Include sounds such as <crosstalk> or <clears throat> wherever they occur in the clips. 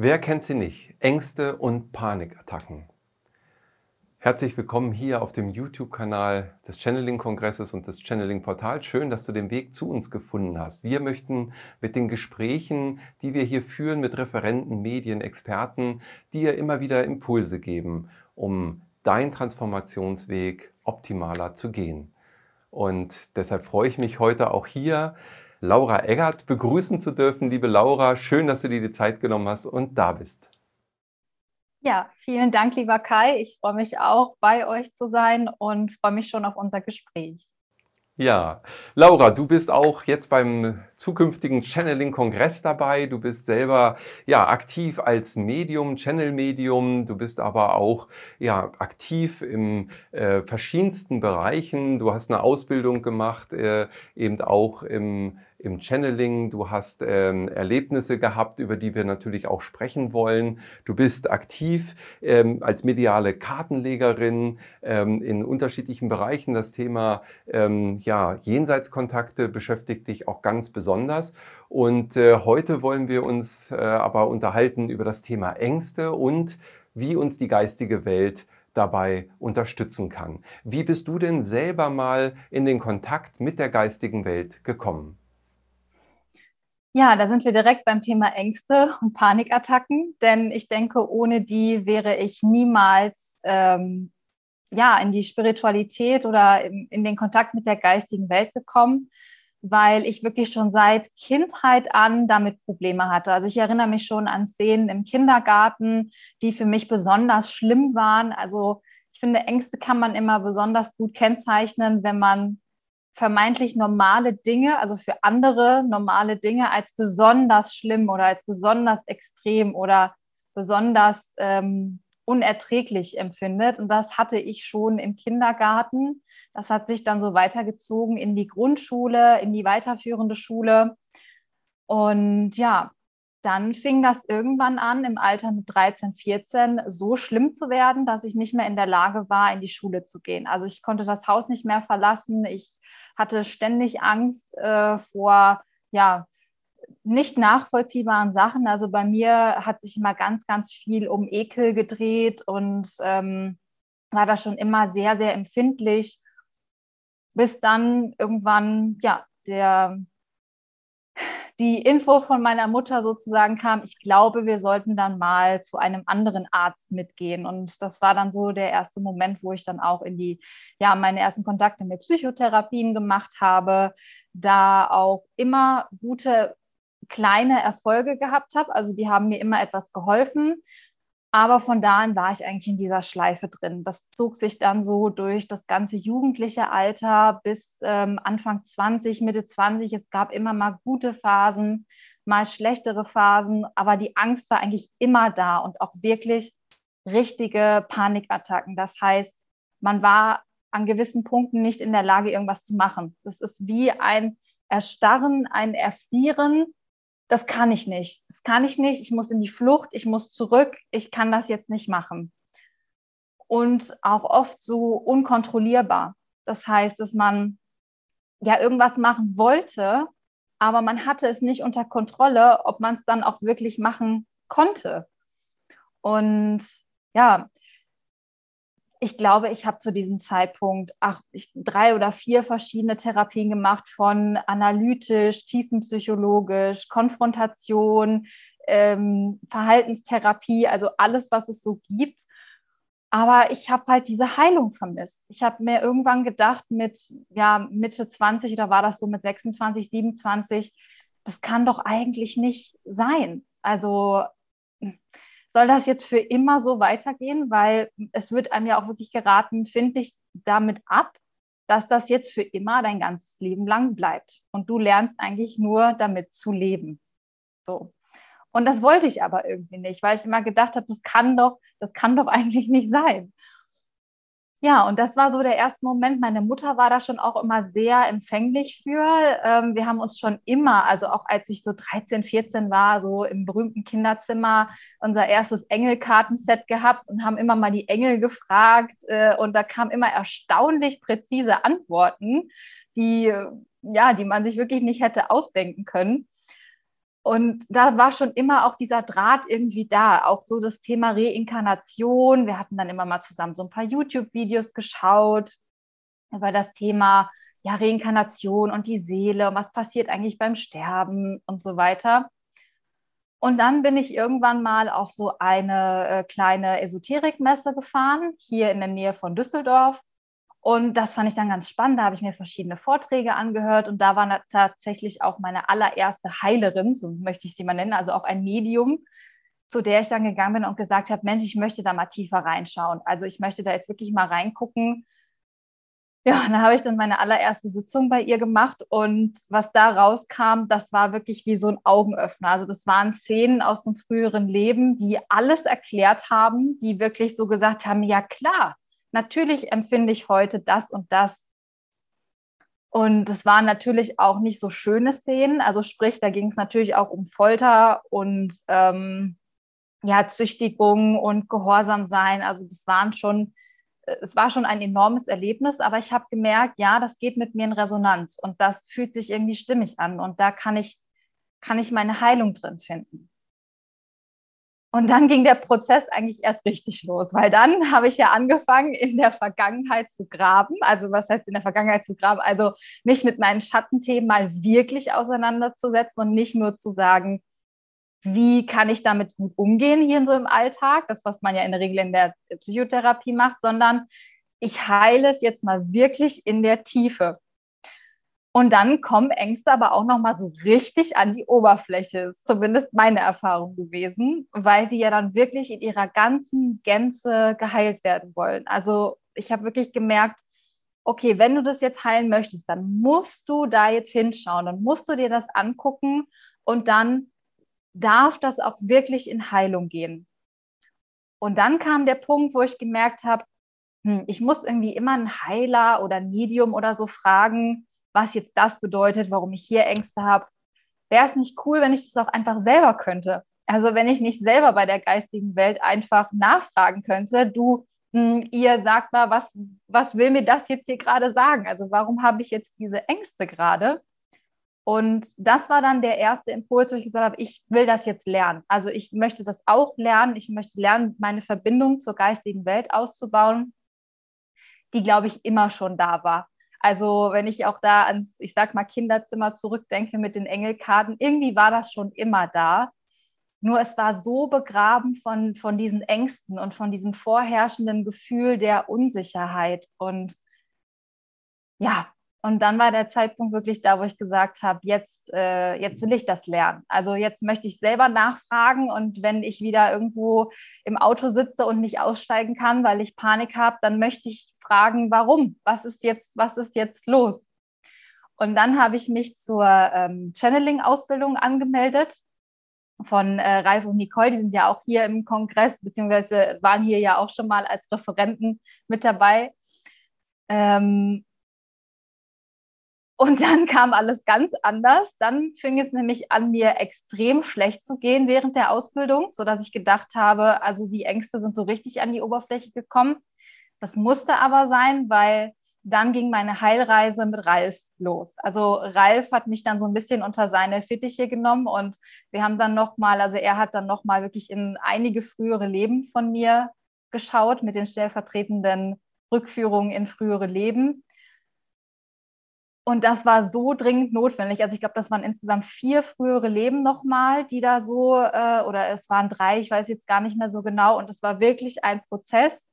Wer kennt sie nicht? Ängste und Panikattacken. Herzlich willkommen hier auf dem YouTube-Kanal des Channeling-Kongresses und des Channeling-Portals. Schön, dass du den Weg zu uns gefunden hast. Wir möchten mit den Gesprächen, die wir hier führen mit Referenten, Medien, Experten, dir immer wieder Impulse geben, um deinen Transformationsweg optimaler zu gehen. Und deshalb freue ich mich heute auch hier Laura Eggert begrüßen zu dürfen. Liebe Laura, schön, dass du dir die Zeit genommen hast und da bist. Ja, vielen Dank, lieber Kai. Ich freue mich auch, bei euch zu sein und freue mich schon auf unser Gespräch. Ja, Laura, du bist auch jetzt beim zukünftigen Channeling-Kongress dabei. Du bist selber ja aktiv als Medium, Channel-Medium. Du bist aber auch ja aktiv in äh, verschiedensten Bereichen. Du hast eine Ausbildung gemacht, äh, eben auch im im Channeling, du hast ähm, Erlebnisse gehabt, über die wir natürlich auch sprechen wollen. Du bist aktiv ähm, als mediale Kartenlegerin ähm, in unterschiedlichen Bereichen. Das Thema ähm, ja, Jenseitskontakte beschäftigt dich auch ganz besonders. Und äh, heute wollen wir uns äh, aber unterhalten über das Thema Ängste und wie uns die geistige Welt dabei unterstützen kann. Wie bist du denn selber mal in den Kontakt mit der geistigen Welt gekommen? Ja, da sind wir direkt beim Thema Ängste und Panikattacken, denn ich denke, ohne die wäre ich niemals ähm, ja, in die Spiritualität oder in, in den Kontakt mit der geistigen Welt gekommen, weil ich wirklich schon seit Kindheit an damit Probleme hatte. Also ich erinnere mich schon an Szenen im Kindergarten, die für mich besonders schlimm waren. Also ich finde, Ängste kann man immer besonders gut kennzeichnen, wenn man vermeintlich normale Dinge, also für andere normale Dinge, als besonders schlimm oder als besonders extrem oder besonders ähm, unerträglich empfindet. Und das hatte ich schon im Kindergarten. Das hat sich dann so weitergezogen in die Grundschule, in die weiterführende Schule. Und ja, dann fing das irgendwann an, im Alter mit 13, 14 so schlimm zu werden, dass ich nicht mehr in der Lage war, in die Schule zu gehen. Also ich konnte das Haus nicht mehr verlassen. Ich hatte ständig Angst äh, vor, ja, nicht nachvollziehbaren Sachen. Also bei mir hat sich immer ganz, ganz viel um Ekel gedreht und ähm, war da schon immer sehr, sehr empfindlich, bis dann irgendwann, ja, der die Info von meiner Mutter sozusagen kam, ich glaube, wir sollten dann mal zu einem anderen Arzt mitgehen. Und das war dann so der erste Moment, wo ich dann auch in die, ja, meine ersten Kontakte mit Psychotherapien gemacht habe, da auch immer gute kleine Erfolge gehabt habe. Also die haben mir immer etwas geholfen. Aber von da an war ich eigentlich in dieser Schleife drin. Das zog sich dann so durch das ganze jugendliche Alter bis ähm, Anfang 20, Mitte 20. Es gab immer mal gute Phasen, mal schlechtere Phasen, aber die Angst war eigentlich immer da und auch wirklich richtige Panikattacken. Das heißt, man war an gewissen Punkten nicht in der Lage, irgendwas zu machen. Das ist wie ein Erstarren, ein Erfrieren das kann ich nicht. Das kann ich nicht. Ich muss in die Flucht, ich muss zurück, ich kann das jetzt nicht machen. Und auch oft so unkontrollierbar. Das heißt, dass man ja irgendwas machen wollte, aber man hatte es nicht unter Kontrolle, ob man es dann auch wirklich machen konnte. Und ja, ich glaube, ich habe zu diesem Zeitpunkt ach, ich, drei oder vier verschiedene Therapien gemacht, von analytisch, tiefenpsychologisch, Konfrontation, ähm, Verhaltenstherapie, also alles, was es so gibt. Aber ich habe halt diese Heilung vermisst. Ich habe mir irgendwann gedacht, mit ja, Mitte 20 oder war das so mit 26, 27, das kann doch eigentlich nicht sein. Also soll das jetzt für immer so weitergehen? Weil es wird einem ja auch wirklich geraten, finde ich damit ab, dass das jetzt für immer dein ganzes Leben lang bleibt. Und du lernst eigentlich nur damit zu leben. So. Und das wollte ich aber irgendwie nicht, weil ich immer gedacht habe, das kann doch, das kann doch <laughs> eigentlich nicht sein ja, und das war so der erste Moment. Meine Mutter war da schon auch immer sehr empfänglich für. Ähm, wir haben uns schon immer, also auch als ich so 13, 14 war, so im berühmten Kinderzimmer unser erstes Engelkartenset gehabt und haben immer mal die Engel gefragt. Äh, und da kamen immer erstaunlich präzise Antworten, die, ja, die man sich wirklich nicht hätte ausdenken können. Und da war schon immer auch dieser Draht irgendwie da, auch so das Thema Reinkarnation. Wir hatten dann immer mal zusammen so ein paar YouTube-Videos geschaut über das Thema ja, Reinkarnation und die Seele und was passiert eigentlich beim Sterben und so weiter. Und dann bin ich irgendwann mal auf so eine äh, kleine Esoterikmesse gefahren, hier in der Nähe von Düsseldorf. Und das fand ich dann ganz spannend. Da habe ich mir verschiedene Vorträge angehört und da war tatsächlich auch meine allererste Heilerin, so möchte ich sie mal nennen, also auch ein Medium, zu der ich dann gegangen bin und gesagt habe, Mensch, ich möchte da mal tiefer reinschauen. Also ich möchte da jetzt wirklich mal reingucken. Ja, dann habe ich dann meine allererste Sitzung bei ihr gemacht und was da rauskam, das war wirklich wie so ein Augenöffner. Also das waren Szenen aus dem früheren Leben, die alles erklärt haben, die wirklich so gesagt haben, ja klar, natürlich empfinde ich heute das und das. Und es waren natürlich auch nicht so schöne Szenen. Also sprich, da ging es natürlich auch um Folter und ähm, ja, Züchtigung und Gehorsam sein. Also das waren schon, es war schon ein enormes Erlebnis, aber ich habe gemerkt, ja, das geht mit mir in Resonanz und das fühlt sich irgendwie stimmig an und da kann ich, kann ich meine Heilung drin finden. Und dann ging der Prozess eigentlich erst richtig los, weil dann habe ich ja angefangen, in der Vergangenheit zu graben. Also was heißt in der Vergangenheit zu graben? Also mich mit meinen Schattenthemen mal wirklich auseinanderzusetzen und nicht nur zu sagen, wie kann ich damit gut umgehen hier so im Alltag, das, was man ja in der Regel in der Psychotherapie macht, sondern ich heile es jetzt mal wirklich in der Tiefe. Und dann kommen Ängste aber auch noch mal so richtig an die Oberfläche. Ist zumindest meine Erfahrung gewesen, weil sie ja dann wirklich in ihrer ganzen Gänze geheilt werden wollen. Also ich habe wirklich gemerkt, okay, wenn du das jetzt heilen möchtest, dann musst du da jetzt hinschauen, dann musst du dir das angucken und dann darf das auch wirklich in Heilung gehen. Und dann kam der Punkt, wo ich gemerkt habe, hm, ich muss irgendwie immer einen Heiler oder ein Medium oder so fragen, was jetzt das bedeutet, warum ich hier Ängste habe. Wäre es nicht cool, wenn ich das auch einfach selber könnte? Also wenn ich nicht selber bei der geistigen Welt einfach nachfragen könnte, du, hm, ihr sagt mal, was, was will mir das jetzt hier gerade sagen? Also warum habe ich jetzt diese Ängste gerade? Und das war dann der erste Impuls, wo ich gesagt habe, ich will das jetzt lernen. Also ich möchte das auch lernen. Ich möchte lernen, meine Verbindung zur geistigen Welt auszubauen, die, glaube ich, immer schon da war. Also wenn ich auch da ans, ich sag mal, Kinderzimmer zurückdenke mit den Engelkarten, irgendwie war das schon immer da. Nur es war so begraben von, von diesen Ängsten und von diesem vorherrschenden Gefühl der Unsicherheit. Und ja, und dann war der Zeitpunkt wirklich da, wo ich gesagt habe, jetzt, äh, jetzt will ich das lernen. Also jetzt möchte ich selber nachfragen und wenn ich wieder irgendwo im Auto sitze und nicht aussteigen kann, weil ich Panik habe, dann möchte ich fragen, warum? Was ist jetzt, was ist jetzt los? Und dann habe ich mich zur ähm, Channeling-Ausbildung angemeldet von äh, Ralf und Nicole. Die sind ja auch hier im Kongress, beziehungsweise waren hier ja auch schon mal als Referenten mit dabei. Ähm, und dann kam alles ganz anders. Dann fing es nämlich an, mir extrem schlecht zu gehen während der Ausbildung, sodass ich gedacht habe, also die Ängste sind so richtig an die Oberfläche gekommen. Das musste aber sein, weil dann ging meine Heilreise mit Ralf los. Also Ralf hat mich dann so ein bisschen unter seine Fittiche genommen und wir haben dann nochmal, also er hat dann nochmal wirklich in einige frühere Leben von mir geschaut mit den stellvertretenden Rückführungen in frühere Leben und das war so dringend notwendig. Also ich glaube, das waren insgesamt vier frühere Leben nochmal, die da so, äh, oder es waren drei, ich weiß jetzt gar nicht mehr so genau. Und es war wirklich ein Prozess,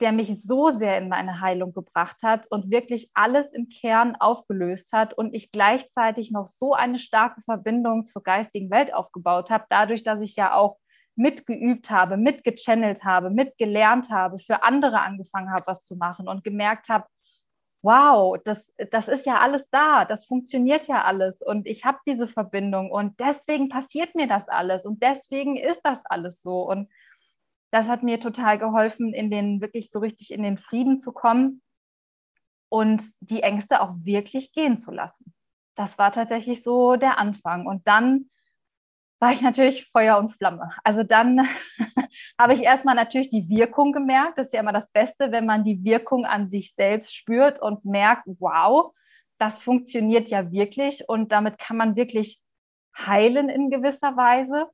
der mich so sehr in meine Heilung gebracht hat und wirklich alles im Kern aufgelöst hat und ich gleichzeitig noch so eine starke Verbindung zur geistigen Welt aufgebaut habe, dadurch, dass ich ja auch mitgeübt habe, mitgechannelt habe, mitgelernt habe, für andere angefangen habe, was zu machen und gemerkt habe, wow, das, das ist ja alles da, das funktioniert ja alles und ich habe diese Verbindung und deswegen passiert mir das alles und deswegen ist das alles so. Und das hat mir total geholfen, in den wirklich so richtig in den Frieden zu kommen und die Ängste auch wirklich gehen zu lassen. Das war tatsächlich so der Anfang. Und dann war ich natürlich Feuer und Flamme. Also dann <laughs> habe ich erstmal natürlich die Wirkung gemerkt. Das ist ja immer das Beste, wenn man die Wirkung an sich selbst spürt und merkt, wow, das funktioniert ja wirklich und damit kann man wirklich heilen in gewisser Weise.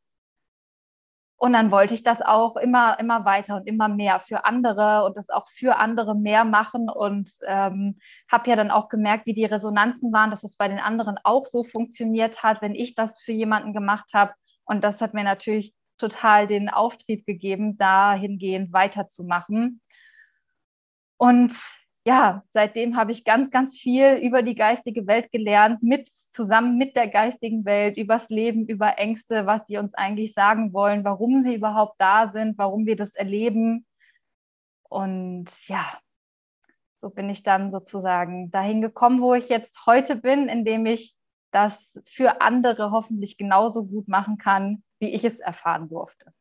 Und dann wollte ich das auch immer, immer weiter und immer mehr für andere und das auch für andere mehr machen und ähm, habe ja dann auch gemerkt, wie die Resonanzen waren, dass es bei den anderen auch so funktioniert hat, wenn ich das für jemanden gemacht habe. Und das hat mir natürlich total den Auftrieb gegeben, dahingehend weiterzumachen. Und ja, seitdem habe ich ganz, ganz viel über die geistige Welt gelernt, mit, zusammen mit der geistigen Welt, übers Leben, über Ängste, was sie uns eigentlich sagen wollen, warum sie überhaupt da sind, warum wir das erleben. Und ja, so bin ich dann sozusagen dahin gekommen, wo ich jetzt heute bin, indem ich das für andere hoffentlich genauso gut machen kann, wie ich es erfahren durfte.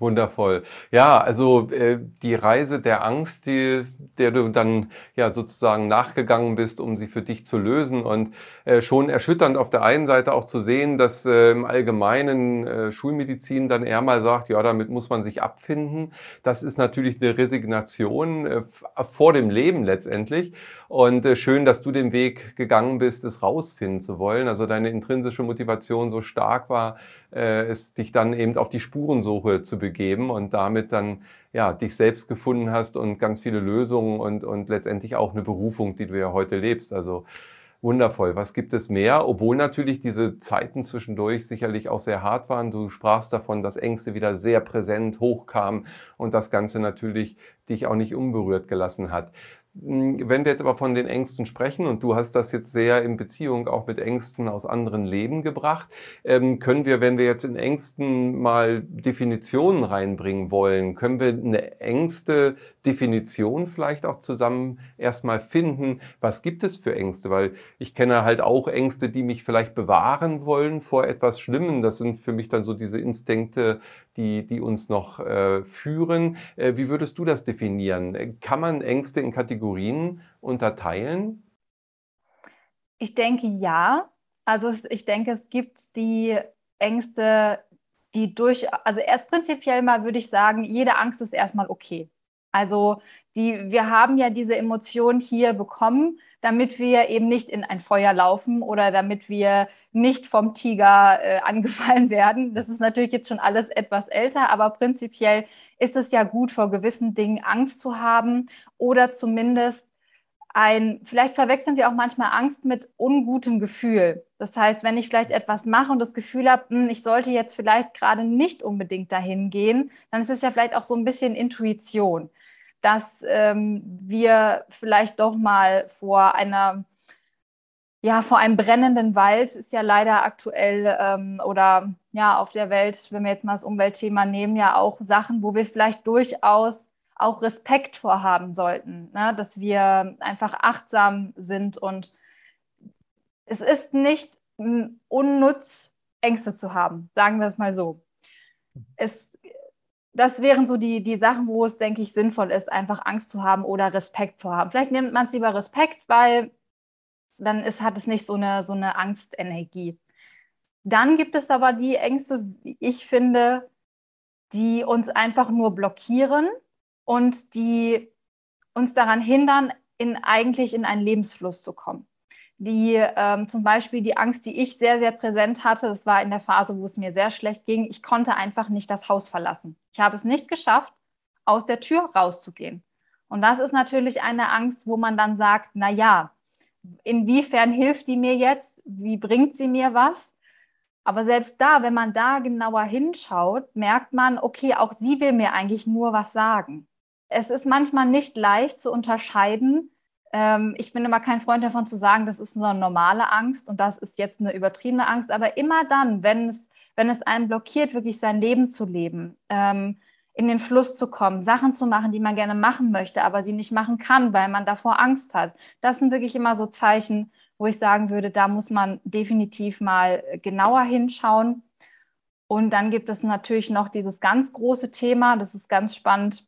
Wundervoll. Ja, also äh, die Reise der Angst, die, der du dann ja sozusagen nachgegangen bist, um sie für dich zu lösen und äh, schon erschütternd auf der einen Seite auch zu sehen, dass äh, im Allgemeinen äh, Schulmedizin dann eher mal sagt, ja, damit muss man sich abfinden. Das ist natürlich eine Resignation äh, vor dem Leben letztendlich und äh, schön, dass du den Weg gegangen bist, es rausfinden zu wollen. Also deine intrinsische Motivation so stark war, äh, es dich dann eben auf die Spurensuche zu begeben und damit dann ja dich selbst gefunden hast und ganz viele Lösungen und, und letztendlich auch eine Berufung, die du ja heute lebst. Also wundervoll. Was gibt es mehr? Obwohl natürlich diese Zeiten zwischendurch sicherlich auch sehr hart waren. Du sprachst davon, dass Ängste wieder sehr präsent hochkamen und das Ganze natürlich dich auch nicht unberührt gelassen hat. Hm, wenn wir jetzt aber von den Ängsten sprechen, und du hast das jetzt sehr in Beziehung auch mit Ängsten aus anderen Leben gebracht, ähm, können wir, wenn wir jetzt in Ängsten mal Definitionen reinbringen wollen, können wir eine Ängste Definition vielleicht auch zusammen erstmal finden, was gibt es für Ängste, weil ich kenne halt auch Ängste, die mich vielleicht bewahren wollen vor etwas Schlimmem. Das sind für mich dann so diese Instinkte, die, die uns noch äh, führen. Äh, wie würdest du das definieren? Kann man Ängste in Kategorien unterteilen? Ich denke ja. Also ich denke, es gibt die Ängste, die durch, also erst prinzipiell mal würde ich sagen, jede Angst ist erstmal okay. Also die, wir haben ja diese Emotion hier bekommen, damit wir eben nicht in ein Feuer laufen oder damit wir nicht vom Tiger äh, angefallen <laughs> werden. Das ist natürlich jetzt schon alles etwas älter, aber prinzipiell ist es ja gut, vor gewissen Dingen Angst zu haben oder zumindest ein, vielleicht verwechseln wir auch manchmal Angst mit ungutem Gefühl. Das heißt, wenn ich vielleicht etwas mache und das Gefühl habe, hm, ich sollte jetzt vielleicht gerade nicht unbedingt dahin gehen, dann ist es ja vielleicht auch so ein bisschen Intuition dass ähm, wir vielleicht doch mal vor einer ja, vor einem brennenden Wald ist ja leider aktuell ähm, oder ja auf der Welt, wenn wir jetzt mal das Umweltthema nehmen, ja auch Sachen, wo wir vielleicht durchaus auch Respekt vorhaben sollten, ne? dass wir einfach achtsam sind und es ist nicht unnütz, Ängste zu haben, sagen wir es mal so. Es das wären so die, die Sachen, wo es, denke ich, sinnvoll ist, einfach Angst zu haben oder Respekt vor haben. Vielleicht nimmt man es lieber Respekt, weil dann ist, hat es nicht so eine, so eine Angstenergie. Dann gibt es aber die Ängste, ich finde, die uns einfach nur blockieren und die uns daran hindern, in, eigentlich in einen Lebensfluss zu kommen die ähm, zum Beispiel die Angst, die ich sehr, sehr präsent hatte, das war in der Phase, wo es mir sehr schlecht ging. Ich konnte einfach nicht das Haus verlassen. Ich habe es nicht geschafft, aus der Tür rauszugehen. Und das ist natürlich eine Angst, wo man dann sagt, na ja, inwiefern hilft die mir jetzt? Wie bringt sie mir was? Aber selbst da, wenn man da genauer hinschaut, merkt man, okay, auch sie will mir eigentlich nur was sagen. Es ist manchmal nicht leicht zu unterscheiden, ähm, ich bin immer kein Freund davon zu sagen, das ist eine normale Angst und das ist jetzt eine übertriebene Angst. Aber immer dann, wenn es, wenn es einen blockiert, wirklich sein Leben zu leben, ähm, in den Fluss zu kommen, Sachen zu machen, die man gerne machen möchte, aber sie nicht machen kann, weil man davor Angst hat. Das sind wirklich immer so Zeichen, wo ich sagen würde, da muss man definitiv mal genauer hinschauen. Und dann gibt es natürlich noch dieses ganz große Thema, das ist ganz spannend,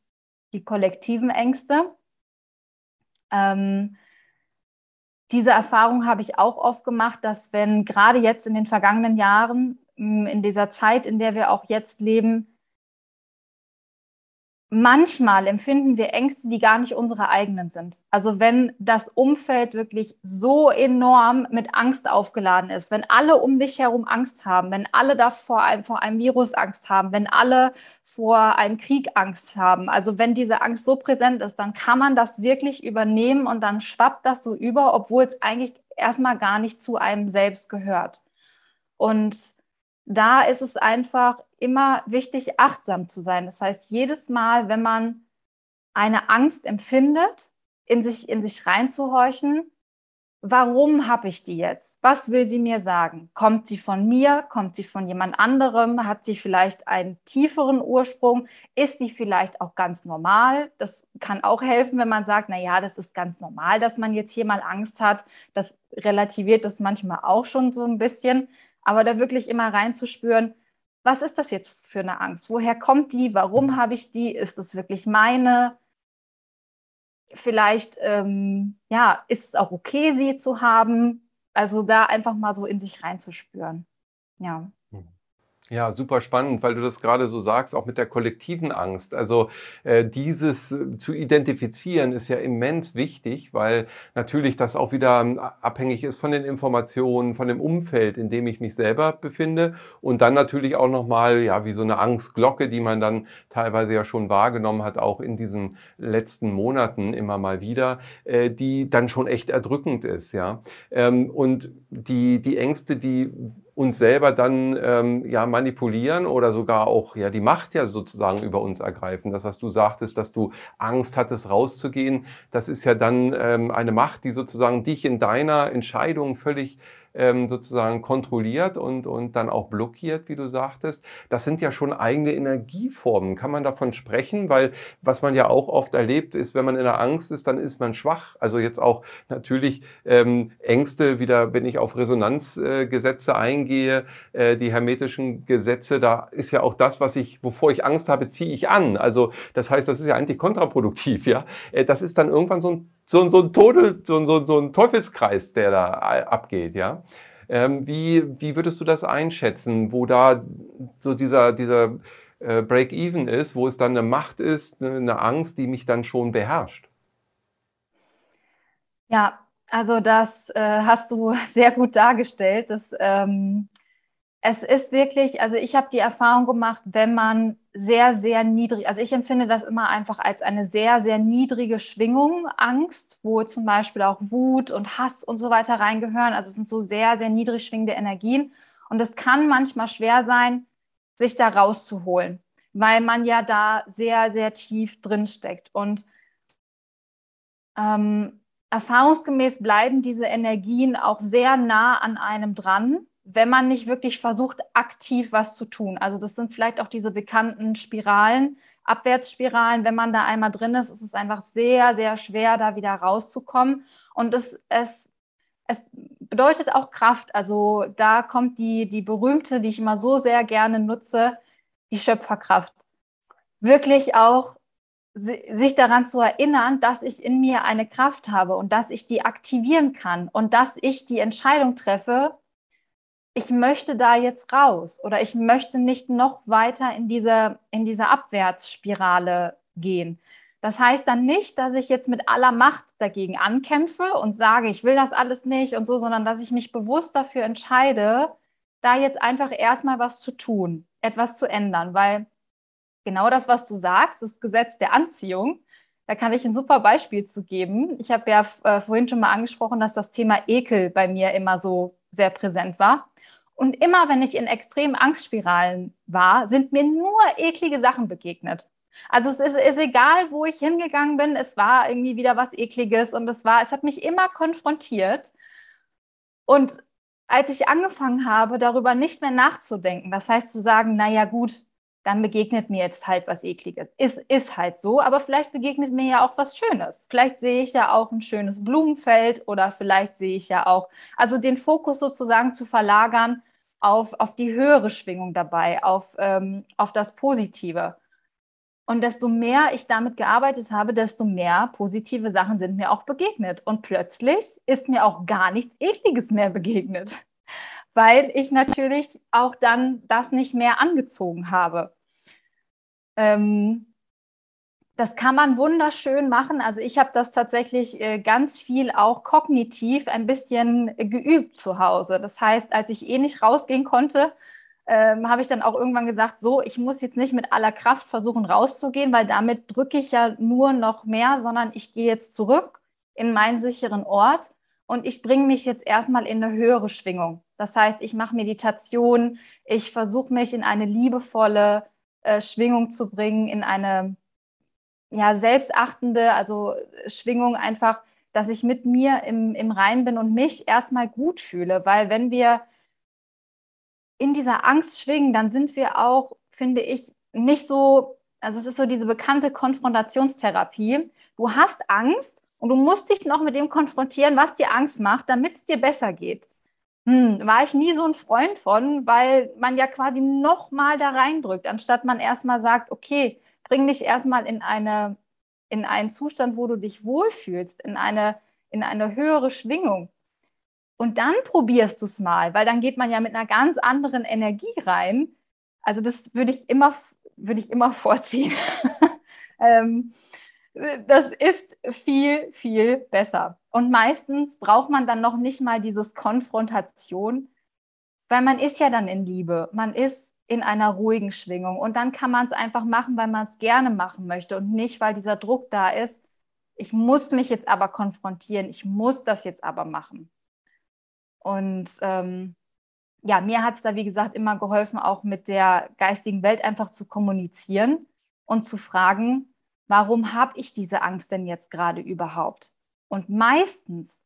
die kollektiven Ängste. Ähm, diese Erfahrung habe ich auch oft gemacht, dass wenn gerade jetzt in den vergangenen Jahren, in dieser Zeit, in der wir auch jetzt leben, manchmal empfinden wir Ängste, die gar nicht unsere eigenen sind. Also wenn das Umfeld wirklich so enorm mit Angst aufgeladen ist, wenn alle um dich herum Angst haben, wenn alle da vor einem, vor einem Virus Angst haben, wenn alle vor einem Krieg Angst haben, also wenn diese Angst so präsent ist, dann kann man das wirklich übernehmen und dann schwappt das so über, obwohl es eigentlich erstmal gar nicht zu einem selbst gehört. Und da ist es einfach immer wichtig, achtsam zu sein. Das heißt, jedes Mal, wenn man eine Angst empfindet, in sich, in sich reinzuhorchen, warum habe ich die jetzt? Was will sie mir sagen? Kommt sie von mir? Kommt sie von jemand anderem? Hat sie vielleicht einen tieferen Ursprung? Ist sie vielleicht auch ganz normal? Das kann auch helfen, wenn man sagt, na ja, das ist ganz normal, dass man jetzt hier mal Angst hat. Das relativiert das manchmal auch schon so ein bisschen. Aber da wirklich immer reinzuspüren, was ist das jetzt für eine Angst? Woher kommt die? Warum habe ich die? Ist es wirklich meine? Vielleicht, ähm, ja, ist es auch okay, sie zu haben? Also da einfach mal so in sich reinzuspüren. Ja. Ja, super spannend, weil du das gerade so sagst, auch mit der kollektiven Angst. Also äh, dieses äh, zu identifizieren ist ja immens wichtig, weil natürlich das auch wieder ähm, abhängig ist von den Informationen, von dem Umfeld, in dem ich mich selber befinde und dann natürlich auch nochmal, ja, wie so eine Angstglocke, die man dann teilweise ja schon wahrgenommen hat, auch in diesen letzten Monaten immer mal wieder, äh, die dann schon echt erdrückend ist, ja. Ähm, und die, die Ängste, die uns selber dann ähm, ja manipulieren oder sogar auch ja die Macht ja sozusagen über uns ergreifen. Das, was du sagtest, dass du Angst hattest, rauszugehen, das ist ja dann ähm, eine Macht, die sozusagen dich in deiner Entscheidung völlig ähm, sozusagen kontrolliert und, und dann auch blockiert, wie du sagtest. Das sind ja schon eigene Energieformen. Kann man davon sprechen? Weil was man ja auch oft erlebt ist, wenn man in der Angst ist, dann ist man schwach. Also jetzt auch natürlich ähm, Ängste, wieder, wenn ich auf Resonanzgesetze äh, eingehe, äh, die hermetischen Gesetze, da ist ja auch das, was ich, wovor ich Angst habe, ziehe ich an. Also das heißt, das ist ja eigentlich kontraproduktiv, ja. Äh, das ist dann irgendwann so ein so, so, ein Todel, so, so, so ein Teufelskreis, der da abgeht, ja. Ähm, wie, wie würdest du das einschätzen, wo da so dieser, dieser äh, Break-Even ist, wo es dann eine Macht ist, eine, eine Angst, die mich dann schon beherrscht? Ja, also das äh, hast du <laughs> sehr gut dargestellt. Das, ähm, es ist wirklich, also ich habe die Erfahrung gemacht, wenn man sehr, sehr niedrig, also ich empfinde das immer einfach als eine sehr, sehr niedrige Schwingung, Angst, wo zum Beispiel auch Wut und Hass und so weiter reingehören. Also es sind so sehr, sehr niedrig schwingende Energien. Und es kann manchmal schwer sein, sich da rauszuholen, weil man ja da sehr, sehr tief drin steckt. Und ähm, erfahrungsgemäß bleiben diese Energien auch sehr nah an einem dran wenn man nicht wirklich versucht, aktiv was zu tun. Also das sind vielleicht auch diese bekannten Spiralen, Abwärtsspiralen. Wenn man da einmal drin ist, ist es einfach sehr, sehr schwer, da wieder rauszukommen. Und es, es, es bedeutet auch Kraft. Also da kommt die, die berühmte, die ich immer so sehr gerne nutze, die Schöpferkraft. Wirklich auch sich daran zu erinnern, dass ich in mir eine Kraft habe und dass ich die aktivieren kann und dass ich die Entscheidung treffe, ich möchte da jetzt raus oder ich möchte nicht noch weiter in diese, in diese Abwärtsspirale gehen. Das heißt dann nicht, dass ich jetzt mit aller Macht dagegen ankämpfe und sage, ich will das alles nicht und so, sondern dass ich mich bewusst dafür entscheide, da jetzt einfach erstmal was zu tun, etwas zu ändern, weil genau das, was du sagst, das Gesetz der Anziehung, da kann ich ein super Beispiel zu geben. Ich habe ja äh, vorhin schon mal angesprochen, dass das Thema Ekel bei mir immer so sehr präsent war. Und immer, wenn ich in extremen Angstspiralen war, sind mir nur eklige Sachen begegnet. Also es ist, ist, egal, wo ich hingegangen bin, es war irgendwie wieder was Ekliges und es war, es hat mich immer konfrontiert. Und als ich angefangen habe, darüber nicht mehr nachzudenken, das heißt zu sagen, naja gut, dann begegnet mir jetzt halt was Ekliges. Ist, ist halt so, aber vielleicht begegnet mir ja auch was Schönes. Vielleicht sehe ich ja auch ein schönes Blumenfeld oder vielleicht sehe ich ja auch, also den Fokus sozusagen zu verlagern auf, auf die höhere Schwingung dabei, auf, ähm, auf das Positive. Und desto mehr ich damit gearbeitet habe, desto mehr positive Sachen sind mir auch begegnet. Und plötzlich ist mir auch gar nichts Ekliges mehr begegnet, <laughs> weil ich natürlich auch dann das nicht mehr angezogen habe. Ähm, Das kann man wunderschön machen. Also ich habe das tatsächlich äh, ganz viel auch kognitiv ein bisschen geübt zu Hause. Das heißt, als ich eh nicht rausgehen konnte, ähm, habe ich dann auch irgendwann gesagt, so, ich muss jetzt nicht mit aller Kraft versuchen rauszugehen, weil damit drücke ich ja nur noch mehr, sondern ich gehe jetzt zurück in meinen sicheren Ort und ich bringe mich jetzt erstmal in eine höhere Schwingung. Das heißt, ich mache Meditation, ich versuche mich in eine liebevolle äh, Schwingung zu bringen, in eine ja, selbstachtende, also Schwingung einfach, dass ich mit mir im, im Rein bin und mich erstmal gut fühle. Weil wenn wir in dieser Angst schwingen, dann sind wir auch, finde ich, nicht so, also es ist so diese bekannte Konfrontationstherapie. Du hast Angst und du musst dich noch mit dem konfrontieren, was dir Angst macht, damit es dir besser geht. Hm, war ich nie so ein Freund von, weil man ja quasi noch mal da reindrückt, anstatt man erstmal sagt, okay, bring dich erstmal in eine in einen Zustand, wo du dich wohlfühlst, in eine in eine höhere Schwingung. Und dann probierst du es mal, weil dann geht man ja mit einer ganz anderen Energie rein. Also das würde ich immer ich immer <laughs> vorziehen. ähm, das ist viel, viel besser. Und meistens braucht man dann noch nicht mal dieses Konfrontation, weil man ist ja dann in Liebe. Man ist in einer ruhigen Schwingung. Und dann kann man es einfach machen, weil man es gerne machen möchte und nicht, weil dieser Druck da ist. Ich muss mich jetzt aber konfrontieren, ich muss das jetzt aber machen. Und ähm, ja, mir hat es da, wie gesagt, immer geholfen, auch mit der geistigen Welt einfach zu kommunizieren und zu fragen, warum habe ich diese Angst denn jetzt gerade überhaupt? Und meistens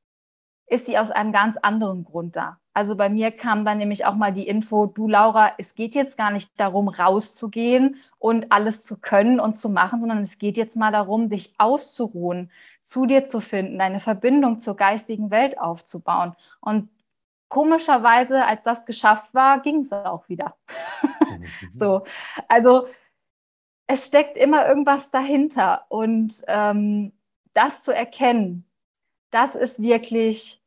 ist sie aus einem ganz anderen Grund da. Also bei mir kam dann nämlich auch mal die Info, du Laura, es geht jetzt gar nicht darum, rauszugehen und alles zu können und zu machen, sondern es geht jetzt mal darum, dich auszuruhen, zu dir zu finden, deine Verbindung zur geistigen Welt aufzubauen. Und komischerweise, als das geschafft war, ging es auch wieder. <laughs> So, also es steckt immer irgendwas dahinter und ähm, das zu erkennen, das ist wirklich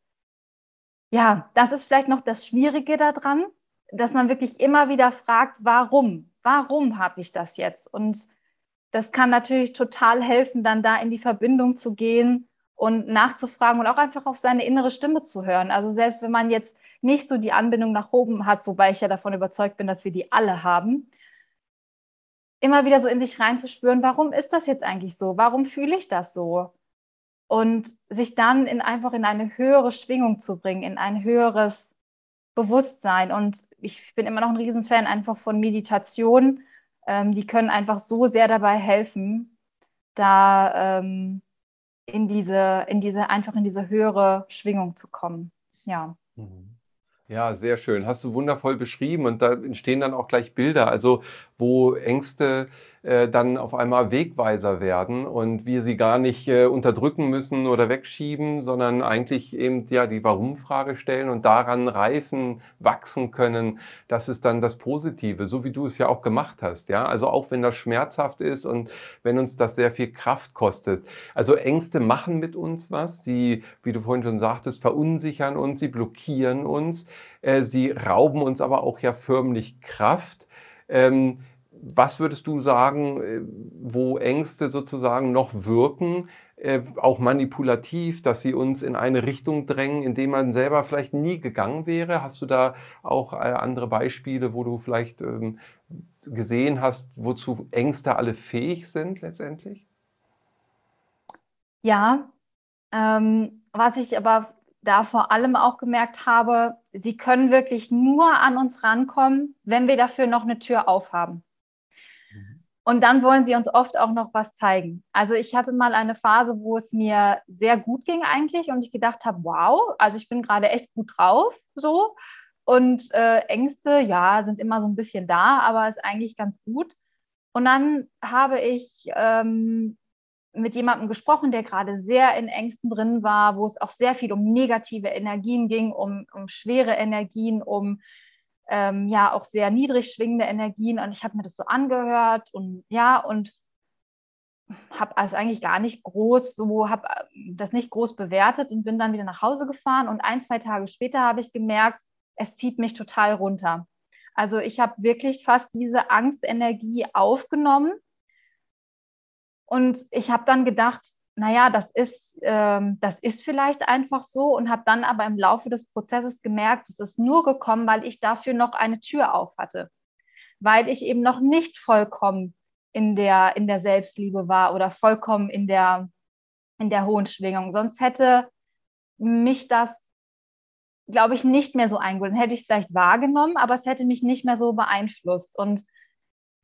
ja, das ist vielleicht noch das Schwierige daran, dass man wirklich immer wieder fragt, warum? Warum habe ich das jetzt? Und das kann natürlich total helfen, dann da in die Verbindung zu gehen und nachzufragen und auch einfach auf seine innere Stimme zu hören. Also selbst wenn man jetzt nicht so die Anbindung nach oben hat, wobei ich ja davon überzeugt bin, dass wir die alle haben, immer wieder so in sich reinzuspüren, warum ist das jetzt eigentlich so? Warum fühle ich das so? Und sich dann in, einfach in eine höhere Schwingung zu bringen, in ein höheres Bewusstsein. Und ich bin immer noch ein Riesenfan einfach von Meditation. Ähm, die können einfach so sehr dabei helfen, da ähm, in diese, in diese, einfach in diese höhere Schwingung zu kommen. Ja. Mhm. Ja, sehr schön. Hast du wundervoll beschrieben und da entstehen dann auch gleich Bilder, also wo Ängste äh, dann auf einmal Wegweiser werden und wir sie gar nicht äh, unterdrücken müssen oder wegschieben, sondern eigentlich eben ja die Warum-Frage stellen und daran reifen, wachsen können. Das ist dann das Positive, so wie du es ja auch gemacht hast. Ja, also auch wenn das schmerzhaft ist und wenn uns das sehr viel Kraft kostet. Also Ängste machen mit uns was. Sie, wie du vorhin schon sagtest, verunsichern uns, sie blockieren uns, äh, sie rauben uns aber auch ja förmlich Kraft. Ähm, was würdest du sagen, äh, wo Ängste sozusagen noch wirken, äh, auch manipulativ, dass sie uns in eine Richtung drängen, in die man selber vielleicht nie gegangen wäre? Hast du da auch äh, andere Beispiele, wo du vielleicht ähm, gesehen hast, wozu Ängste alle fähig sind letztendlich? Ja, ähm, was ich aber da vor allem auch gemerkt habe, sie können wirklich nur an uns rankommen, wenn wir dafür noch eine Tür aufhaben. Und dann wollen sie uns oft auch noch was zeigen. Also ich hatte mal eine Phase, wo es mir sehr gut ging eigentlich und ich gedacht habe, wow, also ich bin gerade echt gut drauf so. Und äh, Ängste, ja, sind immer so ein bisschen da, aber ist eigentlich ganz gut. Und dann habe ich ähm, mit jemandem gesprochen, der gerade sehr in Ängsten drin war, wo es auch sehr viel um negative Energien ging, um, um schwere Energien, um ähm, ja auch sehr niedrig schwingende Energien und ich habe mir das so angehört und ja und habe es eigentlich gar nicht groß so habe äh, das nicht groß bewertet und bin dann wieder nach Hause gefahren und ein zwei Tage später habe ich gemerkt es zieht mich total runter. Also ich habe wirklich fast diese Angstenergie aufgenommen Und ich habe dann gedacht, naja, das ist, ähm, das ist vielleicht einfach so und habe dann aber im Laufe des Prozesses gemerkt, es ist nur gekommen, weil ich dafür noch eine Tür auf hatte, weil ich eben noch nicht vollkommen in der, in der Selbstliebe war oder vollkommen in der, in der hohen Schwingung. Sonst hätte mich das, glaube ich, nicht mehr so eingeholt. Dann hätte ich es vielleicht wahrgenommen, aber es hätte mich nicht mehr so beeinflusst. Und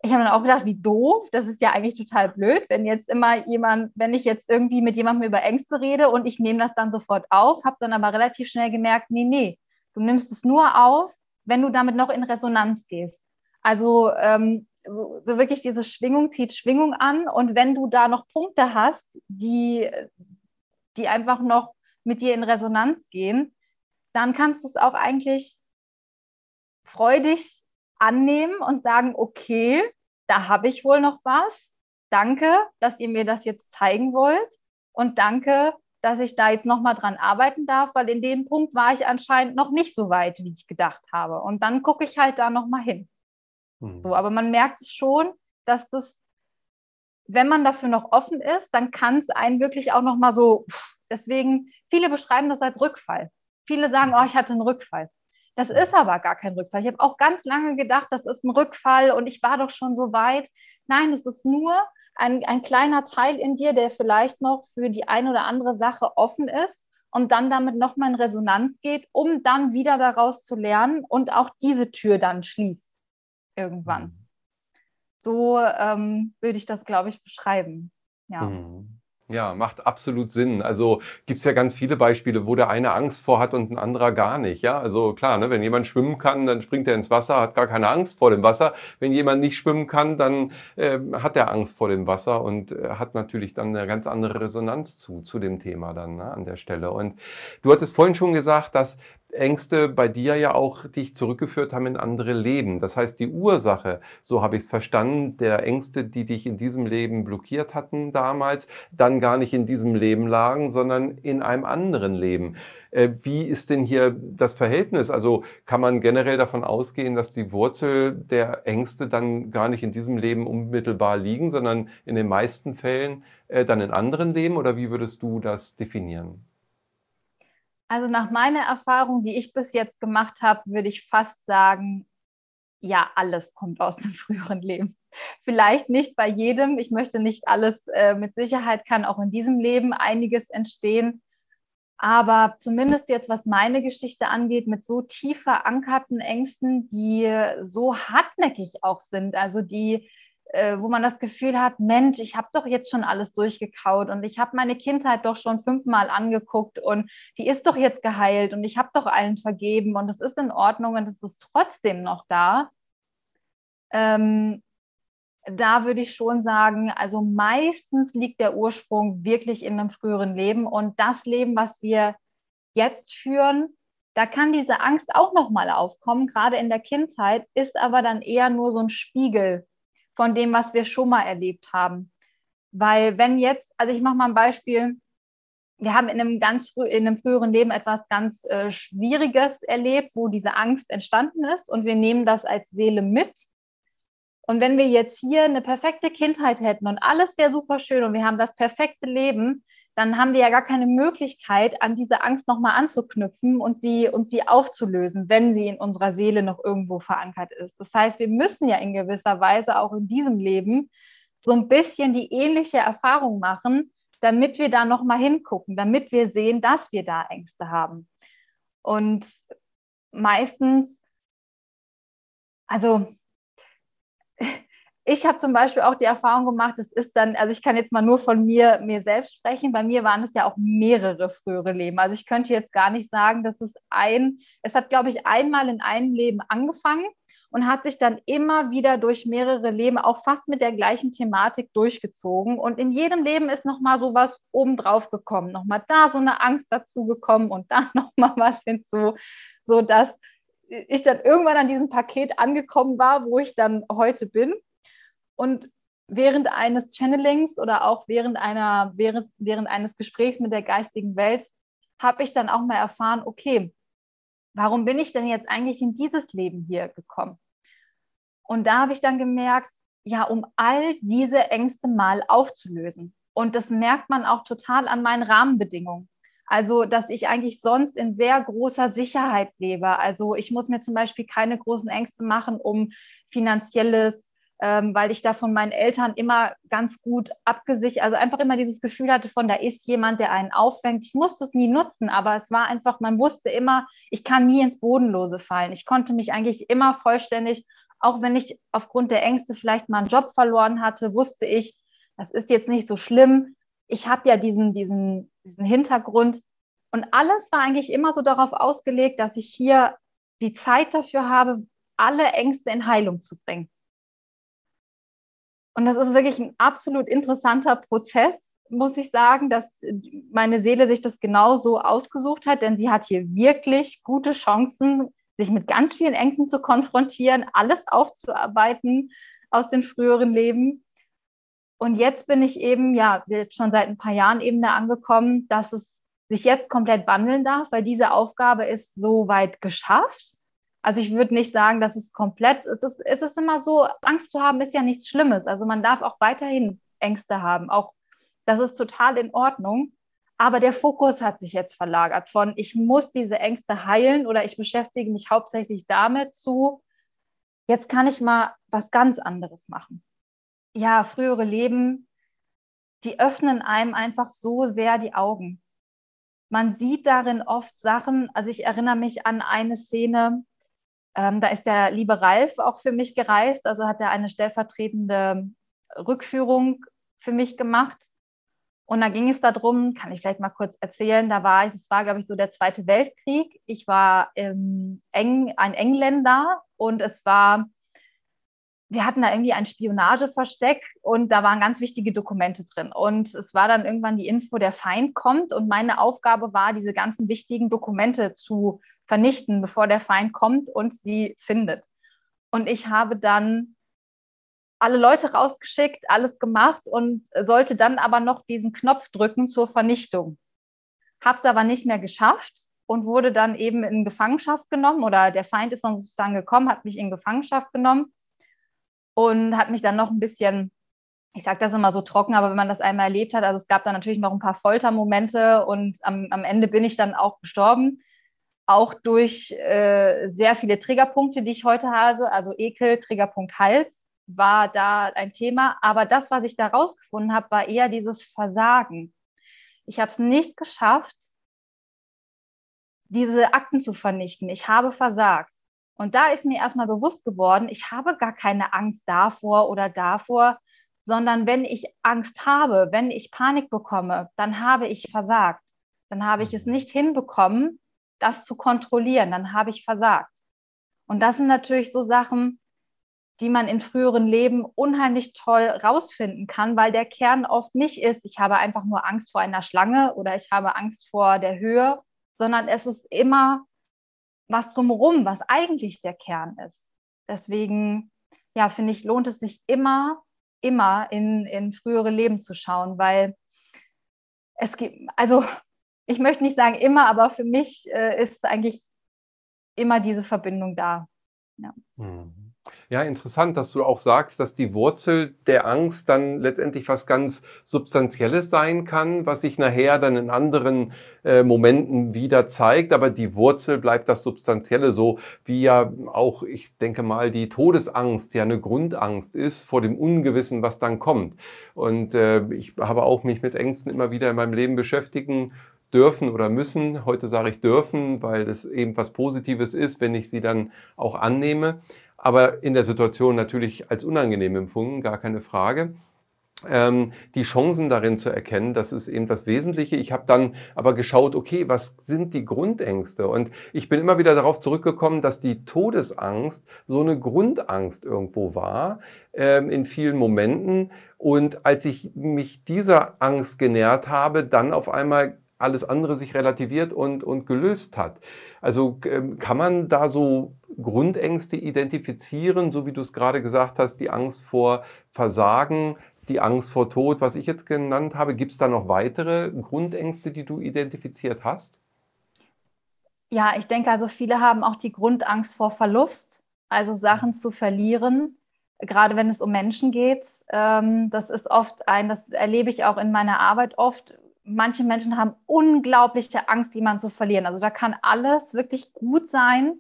ich habe dann auch gedacht, wie doof, das ist ja eigentlich total blöd, wenn jetzt immer jemand, wenn ich jetzt irgendwie mit jemandem über Ängste rede und ich nehme das dann sofort auf, habe dann aber relativ schnell gemerkt, nee, nee, du nimmst es nur auf, wenn du damit noch in Resonanz gehst. Also ähm, so, so wirklich diese Schwingung zieht Schwingung an und wenn du da noch Punkte hast, die, die einfach noch mit dir in Resonanz gehen, dann kannst du es auch eigentlich freudig annehmen und sagen, okay, da habe ich wohl noch was. Danke, dass ihr mir das jetzt zeigen wollt. Und danke, dass ich da jetzt nochmal dran arbeiten darf, weil in dem Punkt war ich anscheinend noch nicht so weit, wie ich gedacht habe. Und dann gucke ich halt da nochmal hin. Mhm. So, aber man merkt es schon, dass das, wenn man dafür noch offen ist, dann kann es einen wirklich auch nochmal so, deswegen, viele beschreiben das als Rückfall. Viele sagen, oh, ich hatte einen Rückfall. Das ist aber gar kein Rückfall. Ich habe auch ganz lange gedacht, das ist ein Rückfall und ich war doch schon so weit. Nein, es ist nur ein, ein kleiner Teil in dir, der vielleicht noch für die eine oder andere Sache offen ist und dann damit nochmal in Resonanz geht, um dann wieder daraus zu lernen und auch diese Tür dann schließt irgendwann. Mhm. So ähm, würde ich das, glaube ich, beschreiben. Ja. Mhm. Ja, macht absolut Sinn. Also gibt es ja ganz viele Beispiele, wo der eine Angst vor hat und ein anderer gar nicht. Ja, also klar, ne, wenn jemand schwimmen kann, dann springt er ins Wasser, hat gar keine Angst vor dem Wasser. Wenn jemand nicht schwimmen kann, dann äh, hat er Angst vor dem Wasser und äh, hat natürlich dann eine ganz andere Resonanz zu, zu dem Thema dann ne, an der Stelle. Und du hattest vorhin schon gesagt, dass Ängste bei dir ja auch dich zurückgeführt haben in andere Leben. Das heißt, die Ursache, so habe ich es verstanden, der Ängste, die dich in diesem Leben blockiert hatten damals, dann gar nicht in diesem Leben lagen, sondern in einem anderen Leben. Äh, wie ist denn hier das Verhältnis? Also kann man generell davon ausgehen, dass die Wurzel der Ängste dann gar nicht in diesem Leben unmittelbar liegen, sondern in den meisten Fällen äh, dann in anderen Leben? Oder wie würdest du das definieren? Also nach meiner Erfahrung, die ich bis jetzt gemacht habe, würde ich fast sagen, ja, alles kommt aus dem <laughs> früheren Leben. Vielleicht nicht bei jedem. Ich möchte nicht alles, äh, mit Sicherheit kann auch in diesem Leben einiges entstehen. Aber zumindest jetzt, was meine Geschichte angeht, mit so tief verankerten Ängsten, die so hartnäckig auch sind, also die äh, wo man das Gefühl hat, Mensch, ich habe doch jetzt schon alles durchgekaut und ich habe meine Kindheit doch schon fünfmal angeguckt und die ist doch jetzt geheilt und ich habe doch allen vergeben und es ist in Ordnung und es ist trotzdem noch da. Ähm, da würde ich schon sagen, also meistens liegt der Ursprung wirklich in einem früheren Leben und das Leben, was wir jetzt führen, da kann diese Angst auch noch mal aufkommen, gerade in der Kindheit, ist aber dann eher nur so ein Spiegel von dem, was wir schon mal erlebt haben. Weil wenn jetzt, also ich mache mal ein Beispiel, wir haben in einem ganz früh, in einem früheren Leben etwas ganz äh, Schwieriges erlebt, wo diese Angst entstanden ist und wir nehmen das als Seele mit. Und wenn wir jetzt hier eine perfekte Kindheit hätten und alles wäre super schön und wir haben das perfekte Leben, dann haben wir ja gar keine Möglichkeit, an diese Angst nochmal anzuknüpfen und sie, und sie aufzulösen, wenn sie in unserer Seele noch irgendwo verankert ist. Das heißt, wir müssen ja in gewisser Weise auch in diesem Leben so ein bisschen die ähnliche Erfahrung machen, damit wir da nochmal hingucken, damit wir sehen, dass wir da Ängste haben. Und meistens, also ich habe zum Beispiel auch die Erfahrung gemacht, es ist dann, also ich kann jetzt mal nur von mir, mir selbst sprechen. Bei mir waren es ja auch mehrere frühere Leben. Also ich könnte jetzt gar nicht sagen, dass es ein, es hat, glaube ich, einmal in einem Leben angefangen und hat sich dann immer wieder durch mehrere Leben auch fast mit der gleichen Thematik durchgezogen. Und in jedem Leben ist nochmal so was obendrauf gekommen, nochmal da so eine Angst dazu gekommen und da <laughs> nochmal was hinzu, so dass ich dann irgendwann an diesem Paket angekommen war, wo ich dann heute bin. Und während eines Channelings oder auch während, einer, während, während eines Gesprächs mit der geistigen Welt habe ich dann auch mal erfahren, okay, warum bin ich denn jetzt eigentlich in dieses Leben hier gekommen? Und da habe ich dann gemerkt, ja, um all diese Ängste mal aufzulösen. Und das merkt man auch total an meinen Rahmenbedingungen. Also, dass ich eigentlich sonst in sehr großer Sicherheit lebe. Also, ich muss mir zum Beispiel keine großen Ängste machen um finanzielles, ähm, weil ich da von meinen Eltern immer ganz gut abgesichert, also einfach immer dieses Gefühl hatte von, da ist jemand, der einen auffängt. Ich musste es nie nutzen, aber es war einfach, man wusste immer, ich kann nie ins Bodenlose fallen. Ich konnte mich eigentlich immer vollständig, auch wenn ich aufgrund der Ängste vielleicht mal einen Job verloren hatte, wusste ich, das ist jetzt nicht so schlimm. Ich habe ja diesen, diesen, diesen Hintergrund. Und alles war eigentlich immer so darauf ausgelegt, dass ich hier die Zeit dafür habe, alle Ängste in Heilung zu bringen. Und das ist wirklich ein absolut interessanter Prozess, muss ich sagen, dass meine Seele sich das genau so ausgesucht hat, denn sie hat hier wirklich gute Chancen, sich mit ganz vielen Ängsten zu konfrontieren, alles aufzuarbeiten aus den früheren Leben. Und jetzt bin ich eben, ja, schon seit ein paar Jahren eben da angekommen, dass es sich jetzt komplett wandeln darf, weil diese Aufgabe ist so weit geschafft. Also ich würde nicht sagen, dass es komplett, ist, es ist immer so, Angst zu haben ist ja nichts Schlimmes. Also man darf auch weiterhin Ängste haben. Auch das ist total in Ordnung. Aber der Fokus hat sich jetzt verlagert von, ich muss diese Ängste heilen oder ich beschäftige mich hauptsächlich damit zu, jetzt kann ich mal was ganz anderes machen. Ja, frühere Leben, die öffnen einem einfach so sehr die Augen. Man sieht darin oft Sachen, also ich erinnere mich an eine Szene, ähm, da ist der liebe Ralf auch für mich gereist, also hat er eine stellvertretende Rückführung für mich gemacht. Und da ging es darum, kann ich vielleicht mal kurz erzählen, da war ich, es war, glaube ich, so der Zweite Weltkrieg. Ich war im Eng, ein Engländer und es war, wir hatten da irgendwie ein Spionageversteck und da waren ganz wichtige Dokumente drin. Und es war dann irgendwann die Info, der Feind kommt und meine Aufgabe war, diese ganzen wichtigen Dokumente zu vernichten, bevor der Feind kommt und sie findet. Und ich habe dann alle Leute rausgeschickt, alles gemacht und sollte dann aber noch diesen Knopf drücken zur Vernichtung. Habe es aber nicht mehr geschafft und wurde dann eben in Gefangenschaft genommen oder der Feind ist dann sozusagen gekommen, hat mich in Gefangenschaft genommen und hat mich dann noch ein bisschen, ich sage das immer so trocken, aber wenn man das einmal erlebt hat, also es gab dann natürlich noch ein paar Foltermomente und am, am Ende bin ich dann auch gestorben auch durch äh, sehr viele Triggerpunkte, die ich heute habe, also Ekel, Triggerpunkt Hals, war da ein Thema. Aber das, was ich da rausgefunden habe, war eher dieses Versagen. Ich habe es nicht geschafft, diese Akten zu vernichten. Ich habe versagt. Und da ist mir erstmal bewusst geworden, ich habe gar keine Angst davor oder davor, sondern wenn ich Angst habe, wenn ich Panik bekomme, dann habe ich versagt. Dann habe ich es mhm. nicht hinbekommen, das zu kontrollieren, dann habe ich versagt. Und das sind natürlich so Sachen, die man in früheren Leben unheimlich toll rausfinden kann, weil der Kern oft nicht ist, ich habe einfach nur Angst vor einer Schlange oder ich habe Angst vor der Höhe, sondern es ist immer was drumherum, was eigentlich der Kern ist. Deswegen, ja, finde ich, lohnt es sich immer, immer in, in frühere Leben zu schauen, weil es gibt, also ich möchte nicht sagen immer, aber für mich äh, ist eigentlich immer diese Verbindung da. Ja. Mhm. Ja, interessant, dass du auch sagst, dass die Wurzel der Angst dann letztendlich was ganz Substanzielles sein kann, was sich nachher dann in anderen äh, Momenten wieder zeigt. Aber die Wurzel bleibt das Substanzielle, so wie ja auch, ich denke mal, die Todesangst ja eine Grundangst ist vor dem Ungewissen, was dann kommt. Und äh, ich habe auch mich mit Ängsten immer wieder in meinem Leben beschäftigen dürfen oder müssen. Heute sage ich dürfen, weil das eben was Positives ist, wenn ich sie dann auch annehme. Aber in der Situation natürlich als unangenehm empfunden, gar keine Frage. Ähm, die Chancen darin zu erkennen, das ist eben das Wesentliche. Ich habe dann aber geschaut, okay, was sind die Grundängste? Und ich bin immer wieder darauf zurückgekommen, dass die Todesangst so eine Grundangst irgendwo war ähm, in vielen Momenten. Und als ich mich dieser Angst genährt habe, dann auf einmal alles andere sich relativiert und, und gelöst hat. Also ähm, kann man da so Grundängste identifizieren, so wie du es gerade gesagt hast, die Angst vor Versagen, die Angst vor Tod, was ich jetzt genannt habe. Gibt es da noch weitere Grundängste, die du identifiziert hast? Ja, ich denke also, viele haben auch die Grundangst vor Verlust, also Sachen zu verlieren. gerade wenn es um Menschen geht. Ähm, das ist oft ein, das erlebe ich auch in meiner Arbeit oft. Manche Menschen haben unglaubliche Angst, jemanden zu verlieren. Also da kann alles wirklich gut sein.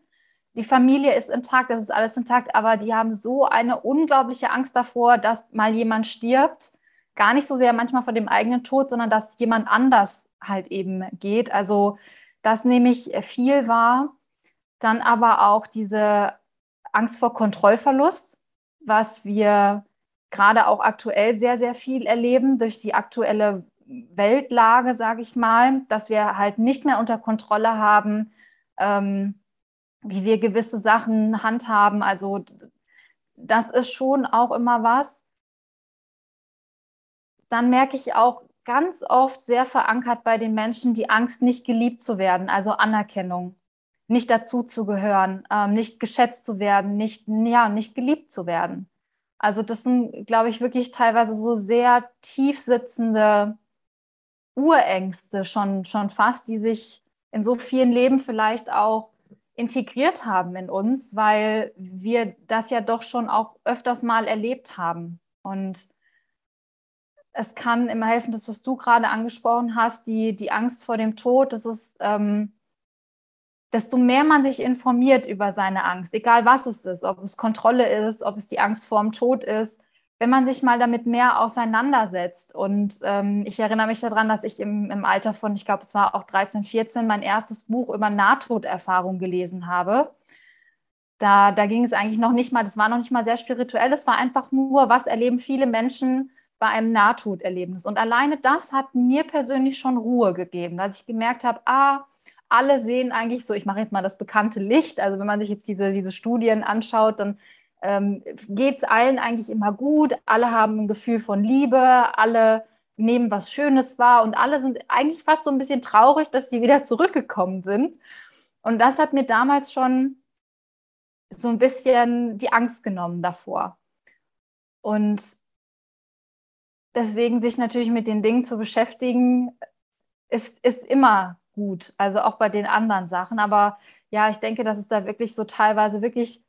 Die Familie ist intakt, das ist alles intakt, aber die haben so eine unglaubliche Angst davor, dass mal jemand stirbt. Gar nicht so sehr manchmal vor dem eigenen Tod, sondern dass jemand anders halt eben geht. Also das nehme ich viel wahr. Dann aber auch diese Angst vor Kontrollverlust was wir gerade auch aktuell sehr, sehr viel erleben durch die aktuelle Weltlage, sage ich mal, dass wir halt nicht mehr unter Kontrolle haben, ähm, wie wir gewisse Sachen handhaben. Also das ist schon auch immer was. Dann merke ich auch ganz oft sehr verankert bei den Menschen die Angst, nicht geliebt zu werden, also Anerkennung nicht dazu zu gehören, ähm, nicht geschätzt zu werden, nicht, ja, nicht geliebt zu werden. Also das sind, glaube ich, wirklich teilweise so sehr tief sitzende Urängste schon, schon fast, die sich in so vielen Leben vielleicht auch integriert haben in uns, weil wir das ja doch schon auch öfters mal erlebt haben. Und es kann immer helfen, das, was du gerade angesprochen hast, die, die Angst vor dem Tod, das ist ähm, desto mehr man sich informiert über seine Angst, egal was es ist, ob es Kontrolle ist, ob es die Angst vor dem Tod ist, wenn man sich mal damit mehr auseinandersetzt. Und ähm, ich erinnere mich daran, dass ich im, im Alter von, ich glaube, es war auch 13, 14, mein erstes Buch über Nahtoderfahrung gelesen habe. Da, da ging es eigentlich noch nicht mal, das war noch nicht mal sehr spirituell, es war einfach nur, was erleben viele Menschen bei einem Nahtoderlebnis. Und alleine das hat mir persönlich schon Ruhe gegeben, dass ich gemerkt habe, ah, alle sehen eigentlich so, ich mache jetzt mal das bekannte Licht, also wenn man sich jetzt diese, diese Studien anschaut, dann ähm, geht es allen eigentlich immer gut, alle haben ein Gefühl von Liebe, alle nehmen was Schönes wahr und alle sind eigentlich fast so ein bisschen traurig, dass sie wieder <laughs> zurückgekommen sind. Und das hat mir damals schon so ein bisschen die Angst genommen davor. Und deswegen sich natürlich mit den Dingen zu beschäftigen, ist, ist immer gut. Also auch bei den anderen Sachen. Aber ja, ich denke, dass es da wirklich so teilweise wirklich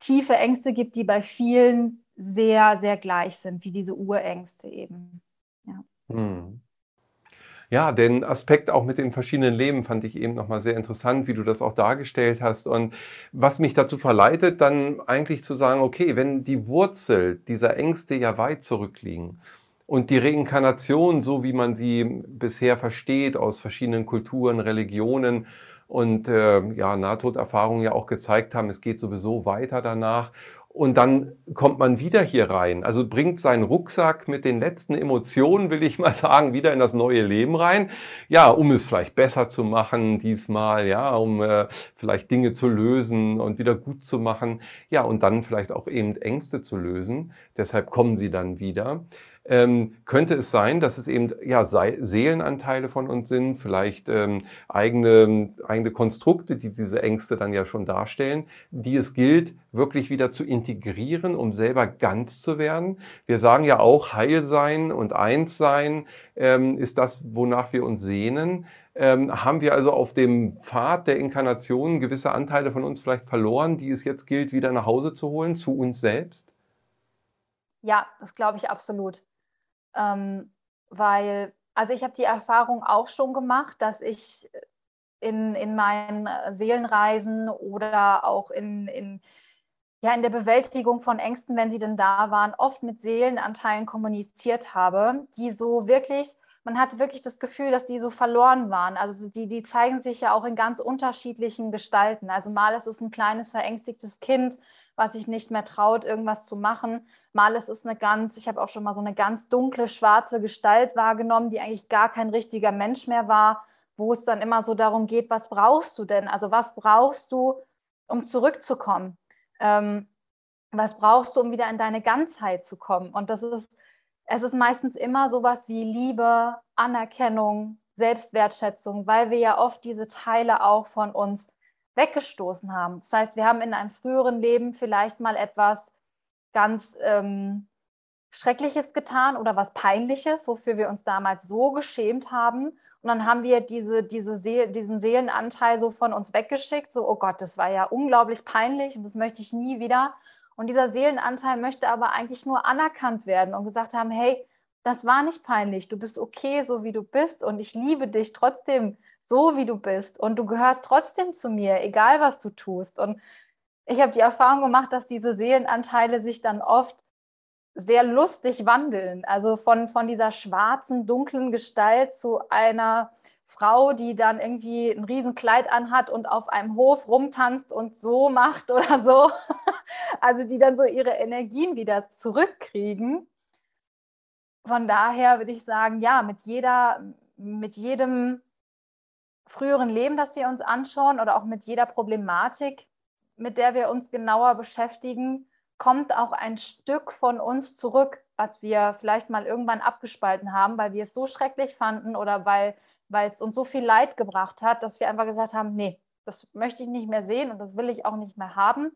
tiefe Ängste gibt, die bei vielen sehr, sehr gleich sind, wie diese Urängste eben. Ja. Hm. Ja, den Aspekt auch mit den verschiedenen Leben fand ich eben nochmal sehr interessant, wie du das auch dargestellt hast. Und was mich dazu verleitet, dann eigentlich zu sagen, okay, wenn die Wurzel dieser Ängste ja weit zurückliegen, und die Reinkarnation, so wie man sie bisher versteht, aus verschiedenen Kulturen, Religionen und äh, ja, Nahtoderfahrungen ja auch gezeigt haben, es geht sowieso weiter danach. Und dann kommt man wieder hier rein, also bringt seinen Rucksack mit den letzten Emotionen, will ich mal <laughs> sagen, wieder in das neue Leben rein. Ja, um es vielleicht besser zu machen diesmal, ja, um äh, vielleicht Dinge zu lösen und wieder gut zu machen. Ja, und dann vielleicht auch eben Ängste zu lösen. Deshalb kommen sie dann wieder ähm, könnte es sein, dass es eben ja, Seelenanteile von uns sind, vielleicht ähm, eigene, eigene Konstrukte, die diese Ängste dann ja schon darstellen, die es gilt, wirklich wieder zu integrieren, um selber ganz zu werden. Wir sagen ja auch, Heil sein und eins sein ähm, ist das, wonach wir uns sehnen. Ähm, haben wir also auf dem Pfad der Inkarnation gewisse Anteile von uns vielleicht verloren, die es jetzt gilt, wieder nach Hause zu holen, zu uns selbst? Ja, das glaube ich absolut. Ähm, weil, also ich habe die Erfahrung auch schon gemacht, dass ich in, in meinen Seelenreisen oder auch in, in, ja, in der Bewältigung von Ängsten, wenn sie denn da waren, oft mit Seelenanteilen kommuniziert habe, die so wirklich, man hatte wirklich das Gefühl, dass die so verloren waren. Also die, die zeigen sich ja auch in ganz unterschiedlichen Gestalten. Also mal ist es ein kleines verängstigtes Kind, was sich nicht mehr traut, irgendwas zu machen. Mal ist es eine ganz, ich habe auch schon mal so eine ganz dunkle, schwarze Gestalt wahrgenommen, die eigentlich gar kein richtiger Mensch mehr war, wo es dann immer so darum geht, was brauchst du denn? Also was brauchst du, um zurückzukommen? Ähm, was brauchst du, um wieder in deine Ganzheit zu kommen? Und das ist, es ist meistens immer sowas wie Liebe, Anerkennung, Selbstwertschätzung, weil wir ja oft diese Teile auch von uns weggestoßen haben. Das heißt, wir haben in einem früheren Leben vielleicht mal etwas ganz ähm, Schreckliches getan oder was Peinliches, wofür wir uns damals so geschämt haben. Und dann haben wir diese, diese Seel diesen Seelenanteil so von uns weggeschickt, so, oh Gott, das war ja unglaublich peinlich und das möchte ich nie wieder. Und dieser Seelenanteil möchte aber eigentlich nur anerkannt werden und gesagt haben, hey, das war nicht peinlich, du bist okay, so wie du bist und ich liebe dich trotzdem so, wie du bist und du gehörst trotzdem zu mir, egal was du tust. Und ich habe die Erfahrung gemacht, dass diese Seelenanteile sich dann oft sehr lustig wandeln. Also von, von dieser schwarzen, dunklen Gestalt zu einer Frau, die dann irgendwie ein Riesenkleid anhat und auf einem Hof rumtanzt und so macht <laughs> oder so. Also die dann so ihre Energien wieder zurückkriegen. Von daher würde ich sagen, ja, mit jeder, mit jedem früheren Leben, das wir uns anschauen oder auch mit jeder Problematik, mit der wir uns genauer beschäftigen, kommt auch ein Stück von uns zurück, was wir vielleicht mal irgendwann abgespalten haben, weil wir es so schrecklich fanden oder weil, es uns so viel Leid gebracht hat, dass wir einfach gesagt haben, nee, das möchte ich nicht mehr sehen und das will ich auch nicht mehr haben.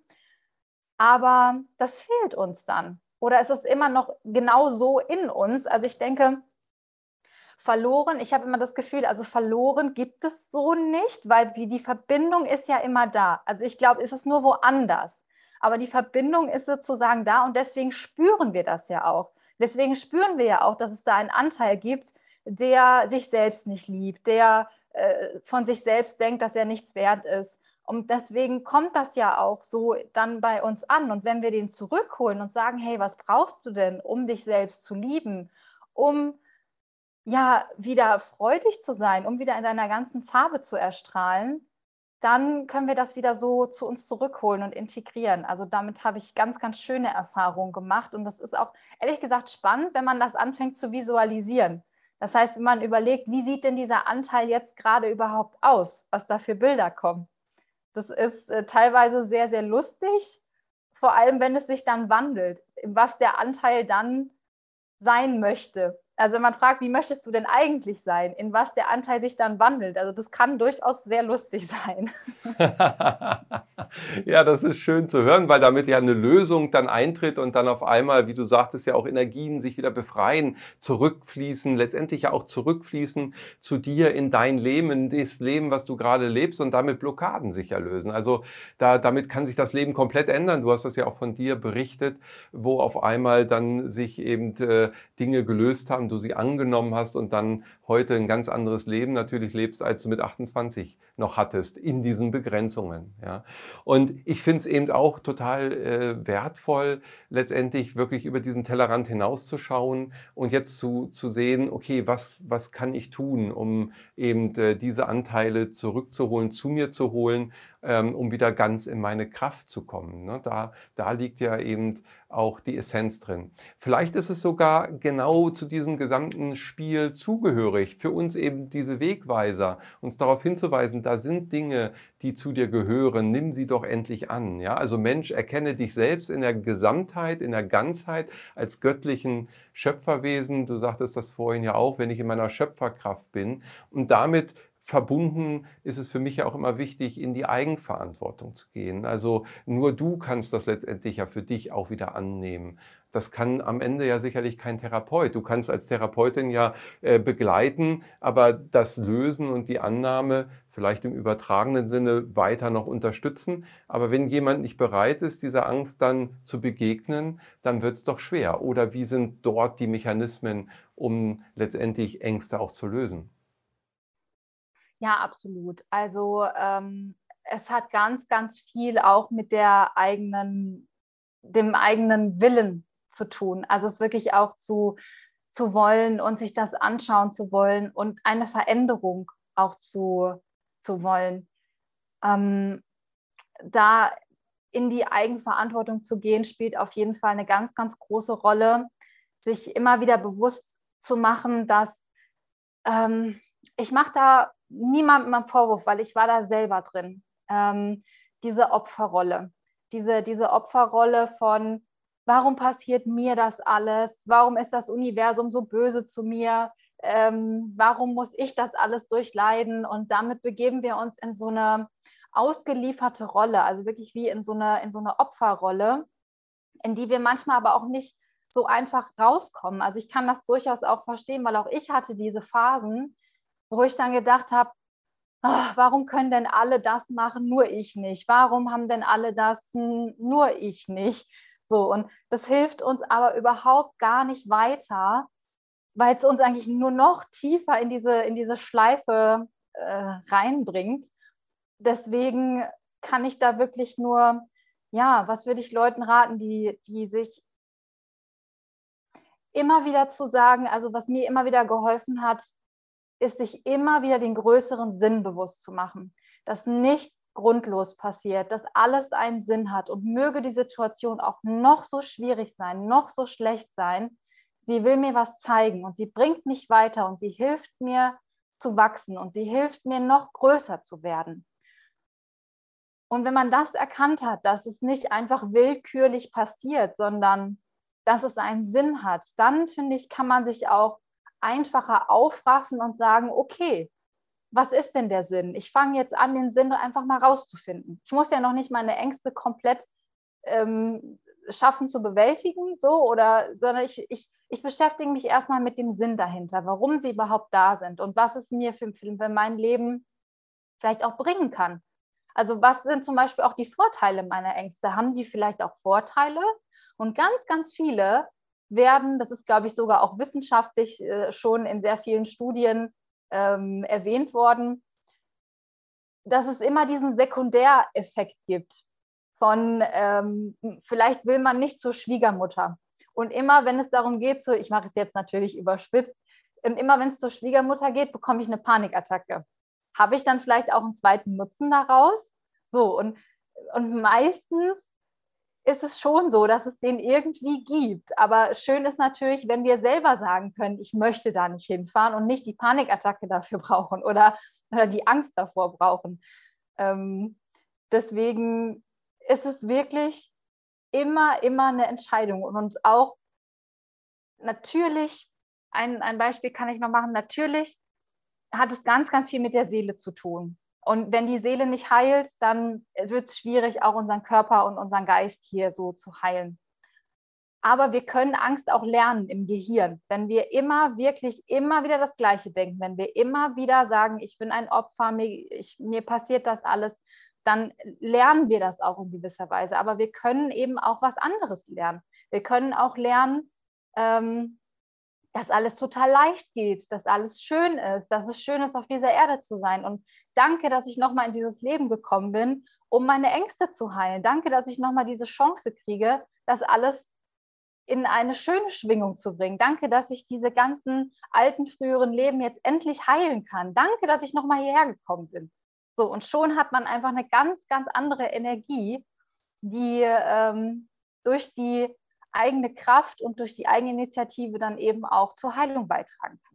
Aber das fehlt uns dann. Oder ist es immer noch genau so in uns? Also ich denke, verloren, ich habe immer das Gefühl, also verloren gibt es so nicht, weil die Verbindung ist ja immer da. Also ich glaube, ist es nur woanders aber die Verbindung ist sozusagen da und deswegen spüren wir das ja auch. Deswegen spüren wir ja auch, dass es da einen Anteil gibt, der sich selbst nicht liebt, der äh, von sich selbst denkt, dass er nichts wert ist. Und deswegen kommt das ja auch so dann bei uns an. Und wenn wir den zurückholen und sagen, hey, was brauchst du denn, um dich selbst zu lieben, um ja wieder freudig zu sein, um wieder in deiner ganzen Farbe zu erstrahlen, dann können wir das wieder so zu uns zurückholen und integrieren. Also damit habe ich ganz, ganz schöne Erfahrungen gemacht. Und das ist auch ehrlich gesagt spannend, wenn man das anfängt zu visualisieren. Das heißt, wenn man überlegt, wie sieht denn dieser Anteil jetzt gerade überhaupt aus, was da für Bilder kommen. Das ist äh, teilweise sehr, sehr lustig, vor allem wenn es sich dann wandelt, was der Anteil dann sein möchte also wenn man fragt, wie möchtest du denn eigentlich sein, in was der Anteil sich dann wandelt, also das kann durchaus sehr lustig sein. <laughs> ja, das ist schön zu hören, weil damit ja eine Lösung dann eintritt und dann auf einmal, wie du sagtest, ja auch Energien sich wieder befreien, zurückfließen, letztendlich ja auch zurückfließen zu dir in dein Leben, in das Leben, was du gerade lebst und damit Blockaden sich erlösen. Also da, damit kann sich das Leben komplett ändern. Du hast das ja auch von dir berichtet, wo auf einmal dann sich eben äh, Dinge gelöst haben, du sie angenommen hast und dann heute ein ganz anderes Leben natürlich lebst, als du mit 28 noch hattest, in diesen Begrenzungen. Ja. Und ich finde es eben auch total äh, wertvoll, letztendlich wirklich über diesen Tellerrand hinauszuschauen und jetzt zu, zu sehen, okay, was, was kann ich tun, um eben äh, diese Anteile zurückzuholen, zu mir zu holen, ähm, um wieder ganz in meine Kraft zu kommen. Ne? Da, da liegt ja eben auch die Essenz drin. Vielleicht ist es sogar genau zu diesem gesamten Spiel zugehörig, für uns eben diese Wegweiser, uns darauf hinzuweisen, da sind Dinge, die zu dir gehören, nimm sie doch endlich an. Ja? Also Mensch, erkenne dich selbst in der Gesamtheit, in der Ganzheit als göttlichen Schöpferwesen. Du sagtest das vorhin ja auch, wenn ich in meiner Schöpferkraft bin und damit verbunden ist es für mich ja auch immer wichtig, in die Eigenverantwortung zu gehen. Also nur du kannst das letztendlich ja für dich auch wieder annehmen. Das kann am Ende ja sicherlich kein Therapeut. Du kannst als Therapeutin ja äh, begleiten, aber das Lösen und die Annahme vielleicht im übertragenen Sinne weiter noch unterstützen. Aber wenn jemand nicht bereit ist, dieser Angst dann zu begegnen, dann wird es doch schwer. Oder wie sind dort die Mechanismen, um letztendlich Ängste auch zu lösen? Ja, absolut. Also ähm, es hat ganz, ganz viel auch mit der eigenen, dem eigenen Willen zu tun. Also es wirklich auch zu, zu wollen und sich das anschauen zu wollen und eine Veränderung auch zu, zu wollen. Ähm, da in die Eigenverantwortung zu gehen, spielt auf jeden Fall eine ganz, ganz große Rolle, sich immer wieder bewusst zu machen, dass ähm, ich mache da niemandem einen Vorwurf, weil ich war da selber drin. Ähm, diese Opferrolle, diese, diese Opferrolle von, warum passiert mir das alles? Warum ist das Universum so böse zu mir? Ähm, warum muss ich das alles durchleiden? Und damit begeben wir uns in so eine ausgelieferte Rolle, also wirklich wie in so eine, in so eine Opferrolle, in die wir manchmal aber auch nicht so einfach rauskommen. Also ich kann das durchaus auch verstehen, weil auch ich hatte diese Phasen, wo ich dann gedacht habe, ach, warum können denn alle das machen, nur ich nicht? Warum haben denn alle das, nur ich nicht? So, und das hilft uns aber überhaupt gar nicht weiter, weil es uns eigentlich nur noch tiefer in diese, in diese Schleife äh, reinbringt. Deswegen kann ich da wirklich nur, ja, was würde ich Leuten raten, die, die sich immer wieder zu sagen, also was mir immer wieder geholfen hat, ist sich immer wieder den größeren Sinn bewusst zu machen, dass nichts grundlos passiert, dass alles einen Sinn hat und möge die Situation auch noch so schwierig sein, noch so schlecht sein, sie will mir was zeigen und sie bringt mich weiter und sie hilft mir zu wachsen und sie hilft mir noch größer zu werden. Und wenn man das erkannt hat, dass es nicht einfach willkürlich passiert, sondern dass es einen Sinn hat, dann finde ich, kann man sich auch einfacher aufraffen und sagen, okay, was ist denn der Sinn? Ich fange jetzt an, den Sinn einfach mal rauszufinden. Ich muss ja noch nicht meine Ängste komplett ähm, schaffen zu bewältigen, so oder sondern ich, ich, ich beschäftige mich erstmal mit dem Sinn dahinter, warum sie überhaupt da sind und was es mir für, für mein Leben vielleicht auch bringen kann. Also was sind zum Beispiel auch die Vorteile meiner Ängste? Haben die vielleicht auch Vorteile? Und ganz, ganz viele werden, das ist, glaube ich, sogar auch wissenschaftlich äh, schon in sehr vielen Studien ähm, erwähnt worden, dass es immer diesen Sekundäreffekt gibt von, ähm, vielleicht will man nicht zur Schwiegermutter. Und immer, wenn es darum geht, so, ich mache es jetzt natürlich überspitzt, und immer, wenn es zur Schwiegermutter geht, bekomme ich eine Panikattacke. Habe ich dann vielleicht auch einen zweiten Nutzen daraus? So, und, und meistens ist es schon so, dass es den irgendwie gibt. Aber schön ist natürlich, wenn wir selber sagen können, ich möchte da nicht hinfahren und nicht die Panikattacke dafür <laughs> brauchen oder, oder die Angst davor brauchen. Ähm, deswegen ist es wirklich immer, immer eine Entscheidung. Und, und auch natürlich, ein, ein Beispiel kann ich noch machen, natürlich hat es ganz, ganz viel mit der Seele zu tun. Und wenn die Seele nicht heilt, dann wird es schwierig, auch unseren Körper und unseren Geist hier so zu heilen. Aber wir können Angst auch lernen im Gehirn. Wenn wir immer wirklich immer wieder das Gleiche denken, wenn wir immer wieder sagen, ich bin ein Opfer, mir, ich, mir passiert das alles, dann lernen wir das auch in gewisser Weise. Aber wir können eben auch was anderes lernen. Wir können auch lernen, ähm, dass alles total leicht geht, dass alles schön ist, dass es schön ist, auf dieser Erde zu sein. Und danke, dass ich nochmal in dieses Leben gekommen bin, um meine Ängste zu heilen. Danke, dass ich nochmal diese Chance kriege, das alles in eine schöne Schwingung zu bringen. Danke, dass ich diese ganzen alten, früheren Leben jetzt endlich heilen kann. Danke, dass ich nochmal hierher gekommen bin. So, und schon hat man einfach eine ganz, ganz andere Energie, die ähm, durch die eigene Kraft und durch die eigene Initiative dann eben auch zur Heilung beitragen kann.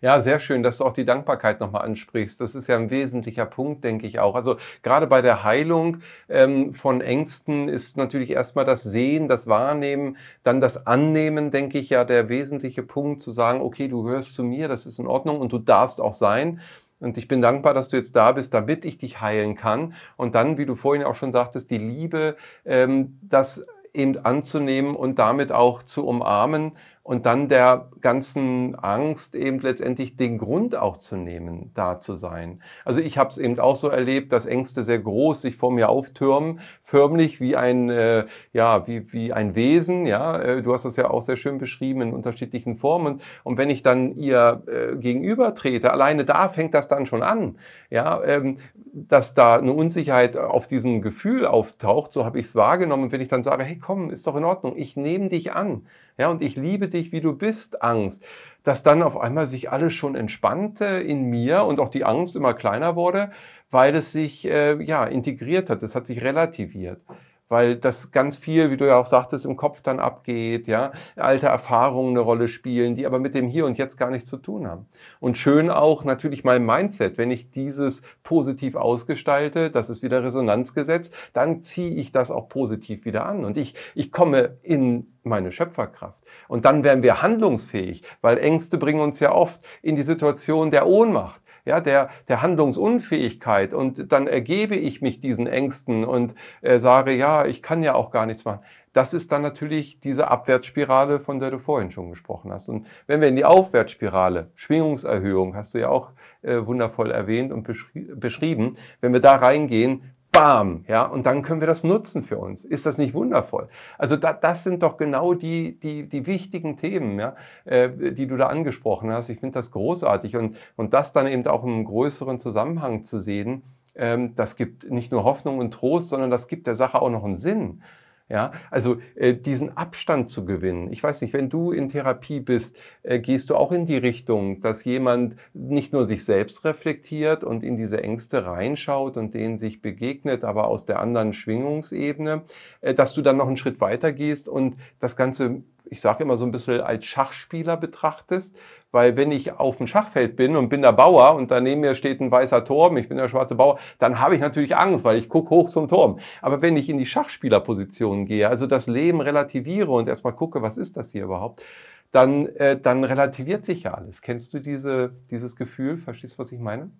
Ja, sehr schön, dass du auch die Dankbarkeit nochmal ansprichst. Das ist ja ein wesentlicher Punkt, denke ich auch. Also gerade bei der Heilung ähm, von Ängsten ist natürlich erstmal das Sehen, das Wahrnehmen, dann das Annehmen, denke ich ja, der wesentliche Punkt, zu sagen, okay, du hörst zu mir, das ist in Ordnung und du darfst auch sein. Und ich bin dankbar, dass du jetzt da bist, damit ich dich heilen kann. Und dann, wie du vorhin auch schon sagtest, die Liebe, ähm, das eben anzunehmen und damit auch zu umarmen und dann der ganzen Angst eben letztendlich den Grund auch zu nehmen, da zu sein. Also ich habe es eben auch so erlebt, dass Ängste sehr groß sich vor mir auftürmen, förmlich wie ein äh, ja wie wie ein Wesen. Ja, äh, du hast das ja auch sehr schön beschrieben in unterschiedlichen Formen. Und wenn ich dann ihr äh, gegenüber trete, alleine da fängt das dann schon an. Ja, ähm, dass da eine Unsicherheit auf diesem Gefühl auftaucht, so habe ich es wahrgenommen. Und wenn ich dann sage, hey komm, ist doch in Ordnung, ich nehme dich an ja, und ich liebe dich, wie du bist, Angst, dass dann auf einmal sich alles schon entspannte in mir und auch die Angst immer kleiner wurde, weil es sich äh, ja integriert hat, es hat sich relativiert weil das ganz viel, wie du ja auch sagtest, im Kopf dann abgeht, ja, alte Erfahrungen eine Rolle spielen, die aber mit dem Hier und Jetzt gar nichts zu tun haben. Und schön auch natürlich mein Mindset, wenn ich dieses positiv ausgestalte, das ist wieder Resonanzgesetz, dann ziehe ich das auch positiv wieder an und ich, ich komme in meine Schöpferkraft. Und dann werden wir handlungsfähig, weil Ängste bringen uns ja oft in die Situation der Ohnmacht ja, der, der Handlungsunfähigkeit und dann ergebe ich mich diesen Ängsten und äh, sage, ja, ich kann ja auch gar nichts machen. Das ist dann natürlich diese Abwärtsspirale, von der du vorhin schon gesprochen hast. Und wenn wir in die Aufwärtsspirale, Schwingungserhöhung, hast du ja auch äh, wundervoll erwähnt und beschri beschrieben, wenn wir da reingehen, Bam, ja, und dann können wir das nutzen für uns. Ist das nicht wundervoll? Also da, das sind doch genau die, die, die wichtigen Themen, ja, äh, die du da angesprochen hast. Ich finde das großartig und, und das dann eben auch im größeren Zusammenhang zu sehen, ähm, das gibt nicht nur Hoffnung und Trost, sondern das gibt der Sache auch noch einen Sinn. Ja, also äh, diesen Abstand zu gewinnen. Ich weiß nicht, wenn du in Therapie bist, äh, gehst du auch in die Richtung, dass jemand nicht nur sich selbst reflektiert und in diese Ängste reinschaut und denen sich begegnet, aber aus der anderen Schwingungsebene, äh, dass du dann noch einen Schritt weiter gehst und das Ganze ich sage immer so ein bisschen als Schachspieler betrachtest, weil wenn ich auf dem Schachfeld bin und bin der Bauer und da neben mir steht ein weißer Turm, ich bin der schwarze Bauer, dann habe ich natürlich Angst, weil ich gucke hoch zum Turm. Aber wenn ich in die Schachspielerposition gehe, also das Leben relativiere und erstmal gucke, was ist das hier überhaupt, dann, äh, dann relativiert sich ja alles. Kennst du diese, dieses Gefühl? Verstehst du, was ich meine?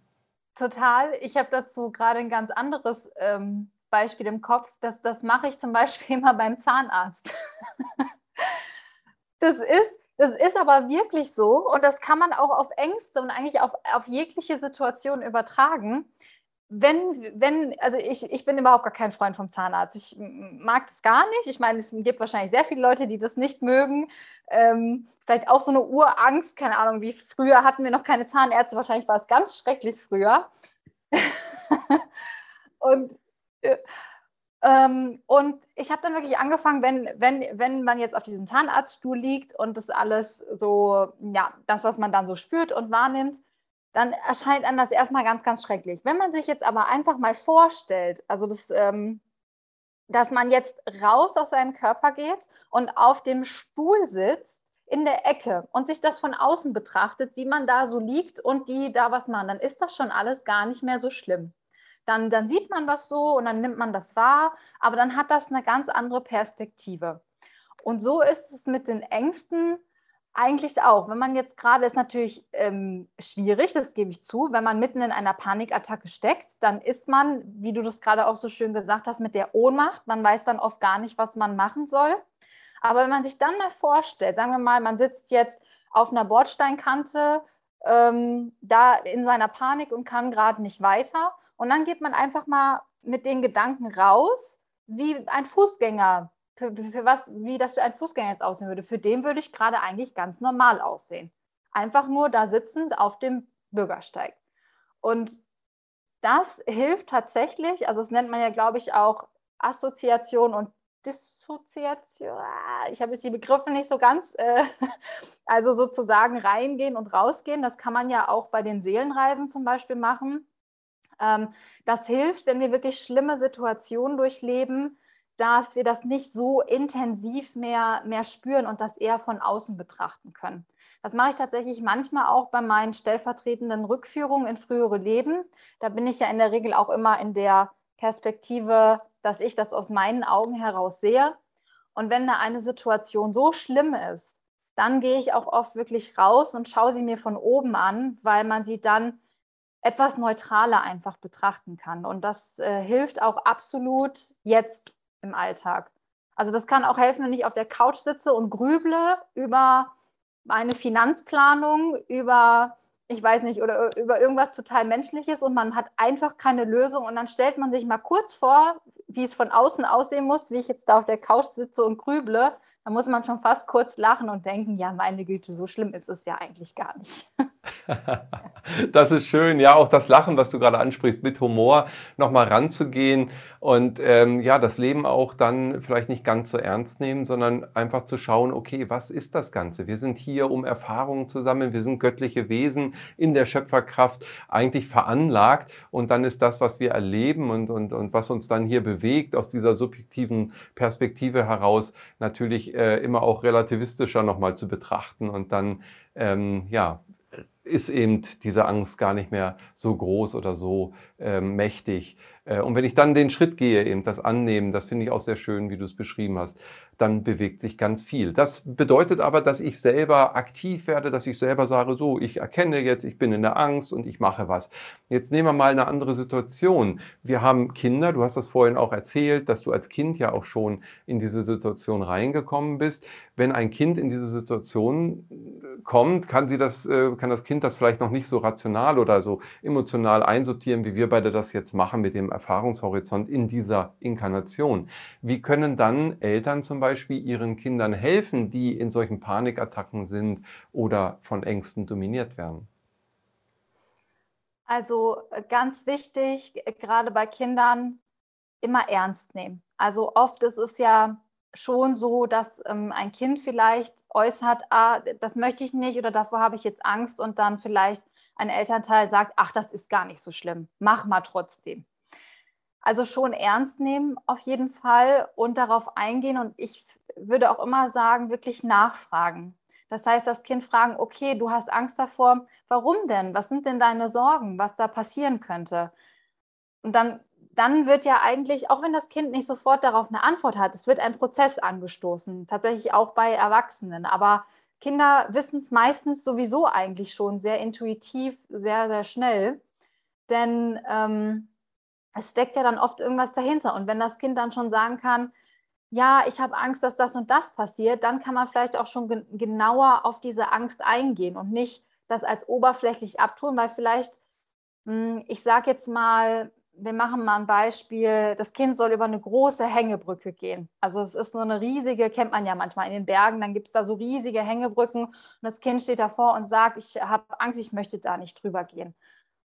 Total. Ich habe dazu gerade ein ganz anderes ähm, Beispiel im Kopf. Das, das mache ich zum Beispiel <laughs> immer beim Zahnarzt. das ist, das ist aber wirklich so und das kann man auch auf Ängste und eigentlich auf, auf jegliche Situation übertragen. Wenn, wenn, also ich, ich bin überhaupt gar kein Freund vom Zahnarzt. Ich mag das gar nicht. Ich meine, es gibt wahrscheinlich sehr viele Leute, die das nicht mögen. Ähm, vielleicht auch so eine Urangst, keine Ahnung, wie früher hatten wir noch keine Zahnärzte. Wahrscheinlich war es ganz schrecklich früher. <laughs> und äh, ähm, und ich habe dann wirklich angefangen, wenn, wenn, wenn man jetzt auf diesem Zahnarztstuhl liegt und das alles so, ja, das, was man dann so spürt und wahrnimmt, dann erscheint einem das erstmal ganz, ganz schrecklich. Wenn man sich jetzt aber einfach mal vorstellt, also das, ähm, dass man jetzt raus aus seinem Körper geht und auf dem Stuhl sitzt, in der Ecke und sich das von außen betrachtet, wie man da so liegt und die da was machen, dann ist das schon alles gar nicht mehr so schlimm dann, dann sieht man das so und dann nimmt man das wahr, aber dann hat das eine ganz andere Perspektive. Und so ist es mit den Ängsten eigentlich auch. Wenn man jetzt gerade ist natürlich ähm, schwierig, das gebe ich zu, wenn man mitten in einer Panikattacke steckt, dann ist man, wie du das gerade auch so schön gesagt hast, mit der Ohnmacht. Man weiß dann oft gar nicht, was man machen soll. Aber wenn man sich dann mal vorstellt, sagen wir mal, man sitzt jetzt auf einer Bordsteinkante, ähm, da in seiner Panik und kann gerade nicht weiter und dann geht man einfach mal mit den Gedanken raus, wie ein Fußgänger, für, für was, wie das für ein Fußgänger jetzt aussehen würde. Für den würde ich gerade eigentlich ganz normal aussehen. Einfach nur da sitzend auf dem Bürgersteig. Und das hilft tatsächlich, also das nennt man ja, glaube ich, auch Assoziation und Dissoziation. Ich habe jetzt die Begriffe nicht so ganz, äh, <laughs> also sozusagen reingehen und rausgehen. Das kann man ja auch bei den Seelenreisen zum Beispiel machen. Ähm, das hilft, wenn wir wirklich schlimme Situationen durchleben, dass wir das nicht so intensiv mehr, mehr spüren und das eher von außen betrachten können. Das mache ich tatsächlich manchmal auch bei meinen stellvertretenden Rückführungen in frühere Leben. Da bin ich ja in der Regel auch immer in der Perspektive, dass ich das aus meinen Augen heraus sehe. Und wenn da eine Situation so schlimm ist, dann gehe ich auch oft wirklich raus und schaue sie mir von oben an, weil man sie dann etwas neutraler einfach betrachten kann. Und das äh, hilft auch absolut jetzt im Alltag. Also das kann auch helfen, wenn ich auf der Couch sitze und grüble über meine Finanzplanung, über, ich weiß nicht, oder über irgendwas total Menschliches und man hat einfach keine Lösung und dann stellt man sich mal kurz vor, wie es von außen aussehen muss, wie ich jetzt da auf der Couch sitze und grüble. Da muss man schon fast kurz lachen und denken, ja, meine Güte, so schlimm ist es ja eigentlich gar nicht. <laughs> das ist schön, ja, auch das Lachen, was du gerade ansprichst, mit Humor nochmal ranzugehen und ähm, ja, das Leben auch dann vielleicht nicht ganz so ernst nehmen, sondern einfach zu schauen, okay, was ist das Ganze? Wir sind hier, um Erfahrungen zu sammeln, wir sind göttliche Wesen in der Schöpferkraft eigentlich veranlagt und dann ist das, was wir erleben und, und, und was uns dann hier bewegt, aus dieser subjektiven Perspektive heraus, natürlich äh, immer auch relativistischer nochmal zu betrachten und dann ähm, ja, ist eben diese Angst gar nicht mehr so groß oder so äh, mächtig. Äh, und wenn ich dann den Schritt gehe, eben das Annehmen, das finde ich auch sehr schön, wie du es beschrieben hast, dann bewegt sich ganz viel. Das bedeutet aber, dass ich selber aktiv werde, dass ich selber sage, so, ich erkenne jetzt, ich bin in der Angst und ich mache was. Jetzt nehmen wir mal eine andere Situation. Wir haben Kinder, du hast das vorhin auch erzählt, dass du als Kind ja auch schon in diese Situation reingekommen bist. Wenn ein Kind in diese Situation kommt, kann sie das, äh, kann das Kind das vielleicht noch nicht so rational oder so emotional einsortieren, wie wir beide das jetzt machen mit dem Erfahrungshorizont in dieser Inkarnation. Wie können dann Eltern zum Beispiel ihren Kindern helfen, die in solchen Panikattacken sind oder von Ängsten dominiert werden? Also äh, ganz wichtig, gerade bei Kindern, immer ernst nehmen. Also oft ist es ja schon so, dass ähm, ein Kind vielleicht äußert, ah, das möchte ich nicht oder davor habe ich jetzt Angst und dann vielleicht ein Elternteil sagt, ach, das ist gar nicht so schlimm, mach mal trotzdem. Also schon ernst nehmen auf jeden Fall und darauf eingehen und ich würde auch immer sagen, wirklich nachfragen. Das heißt, das Kind fragen, okay, du hast Angst davor, warum denn? Was sind denn deine Sorgen, was da passieren könnte? Und dann dann wird ja eigentlich, auch wenn das Kind nicht sofort darauf eine Antwort hat, es wird ein Prozess angestoßen, tatsächlich auch bei Erwachsenen. Aber Kinder wissen es meistens sowieso eigentlich schon sehr intuitiv, sehr, sehr schnell. Denn ähm, es steckt ja dann oft irgendwas dahinter. Und wenn das Kind dann schon sagen kann, ja, ich habe Angst, dass das und das passiert, dann kann man vielleicht auch schon gen genauer auf diese Angst eingehen und nicht das als oberflächlich abtun, weil vielleicht, mh, hm, ich sage jetzt mal, wir machen mal ein Beispiel, das Kind soll über eine große Hängebrücke gehen. Also es ist so eine riesige, kennt man ja manchmal in den Bergen, dann gibt es da so riesige Hängebrücken und das Kind steht davor und sagt, ich habe Angst, ich möchte da nicht drüber gehen.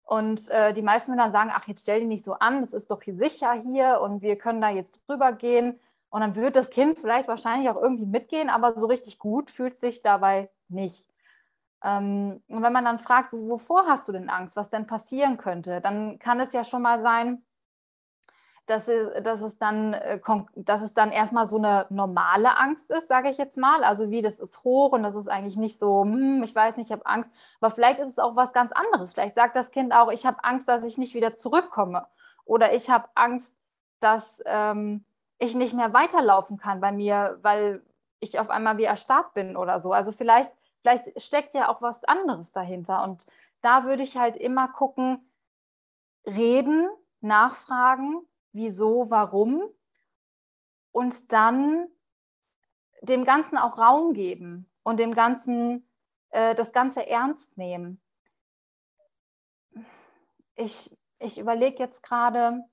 Und äh, die meisten dann sagen, ach, jetzt stell dich nicht so an, das ist doch hier sicher hier und wir können da jetzt drüber gehen. Und dann wird das Kind vielleicht wahrscheinlich auch irgendwie mitgehen, aber so richtig gut fühlt sich dabei nicht. Ähm, und wenn man dann fragt, wovor hast du denn Angst, was denn passieren könnte, dann kann es ja schon mal sein, dass es, dass es, dann, äh, dass es dann erstmal so eine normale Angst ist, sage ich jetzt mal. Also wie, das ist hoch und das ist eigentlich nicht so, hm, ich weiß nicht, ich habe Angst. Aber vielleicht ist es auch was ganz anderes. Vielleicht sagt das Kind auch, ich habe Angst, dass ich nicht wieder zurückkomme. Oder ich habe Angst, dass ähm, ich nicht mehr weiterlaufen kann bei mir, weil ich auf einmal wie erstarrt bin oder so. Also vielleicht Vielleicht steckt ja auch was anderes dahinter. Und da würde ich halt immer gucken, reden, nachfragen, wieso, warum und dann dem Ganzen auch Raum geben und dem Ganzen äh, das Ganze ernst nehmen. Ich, ich überlege jetzt gerade,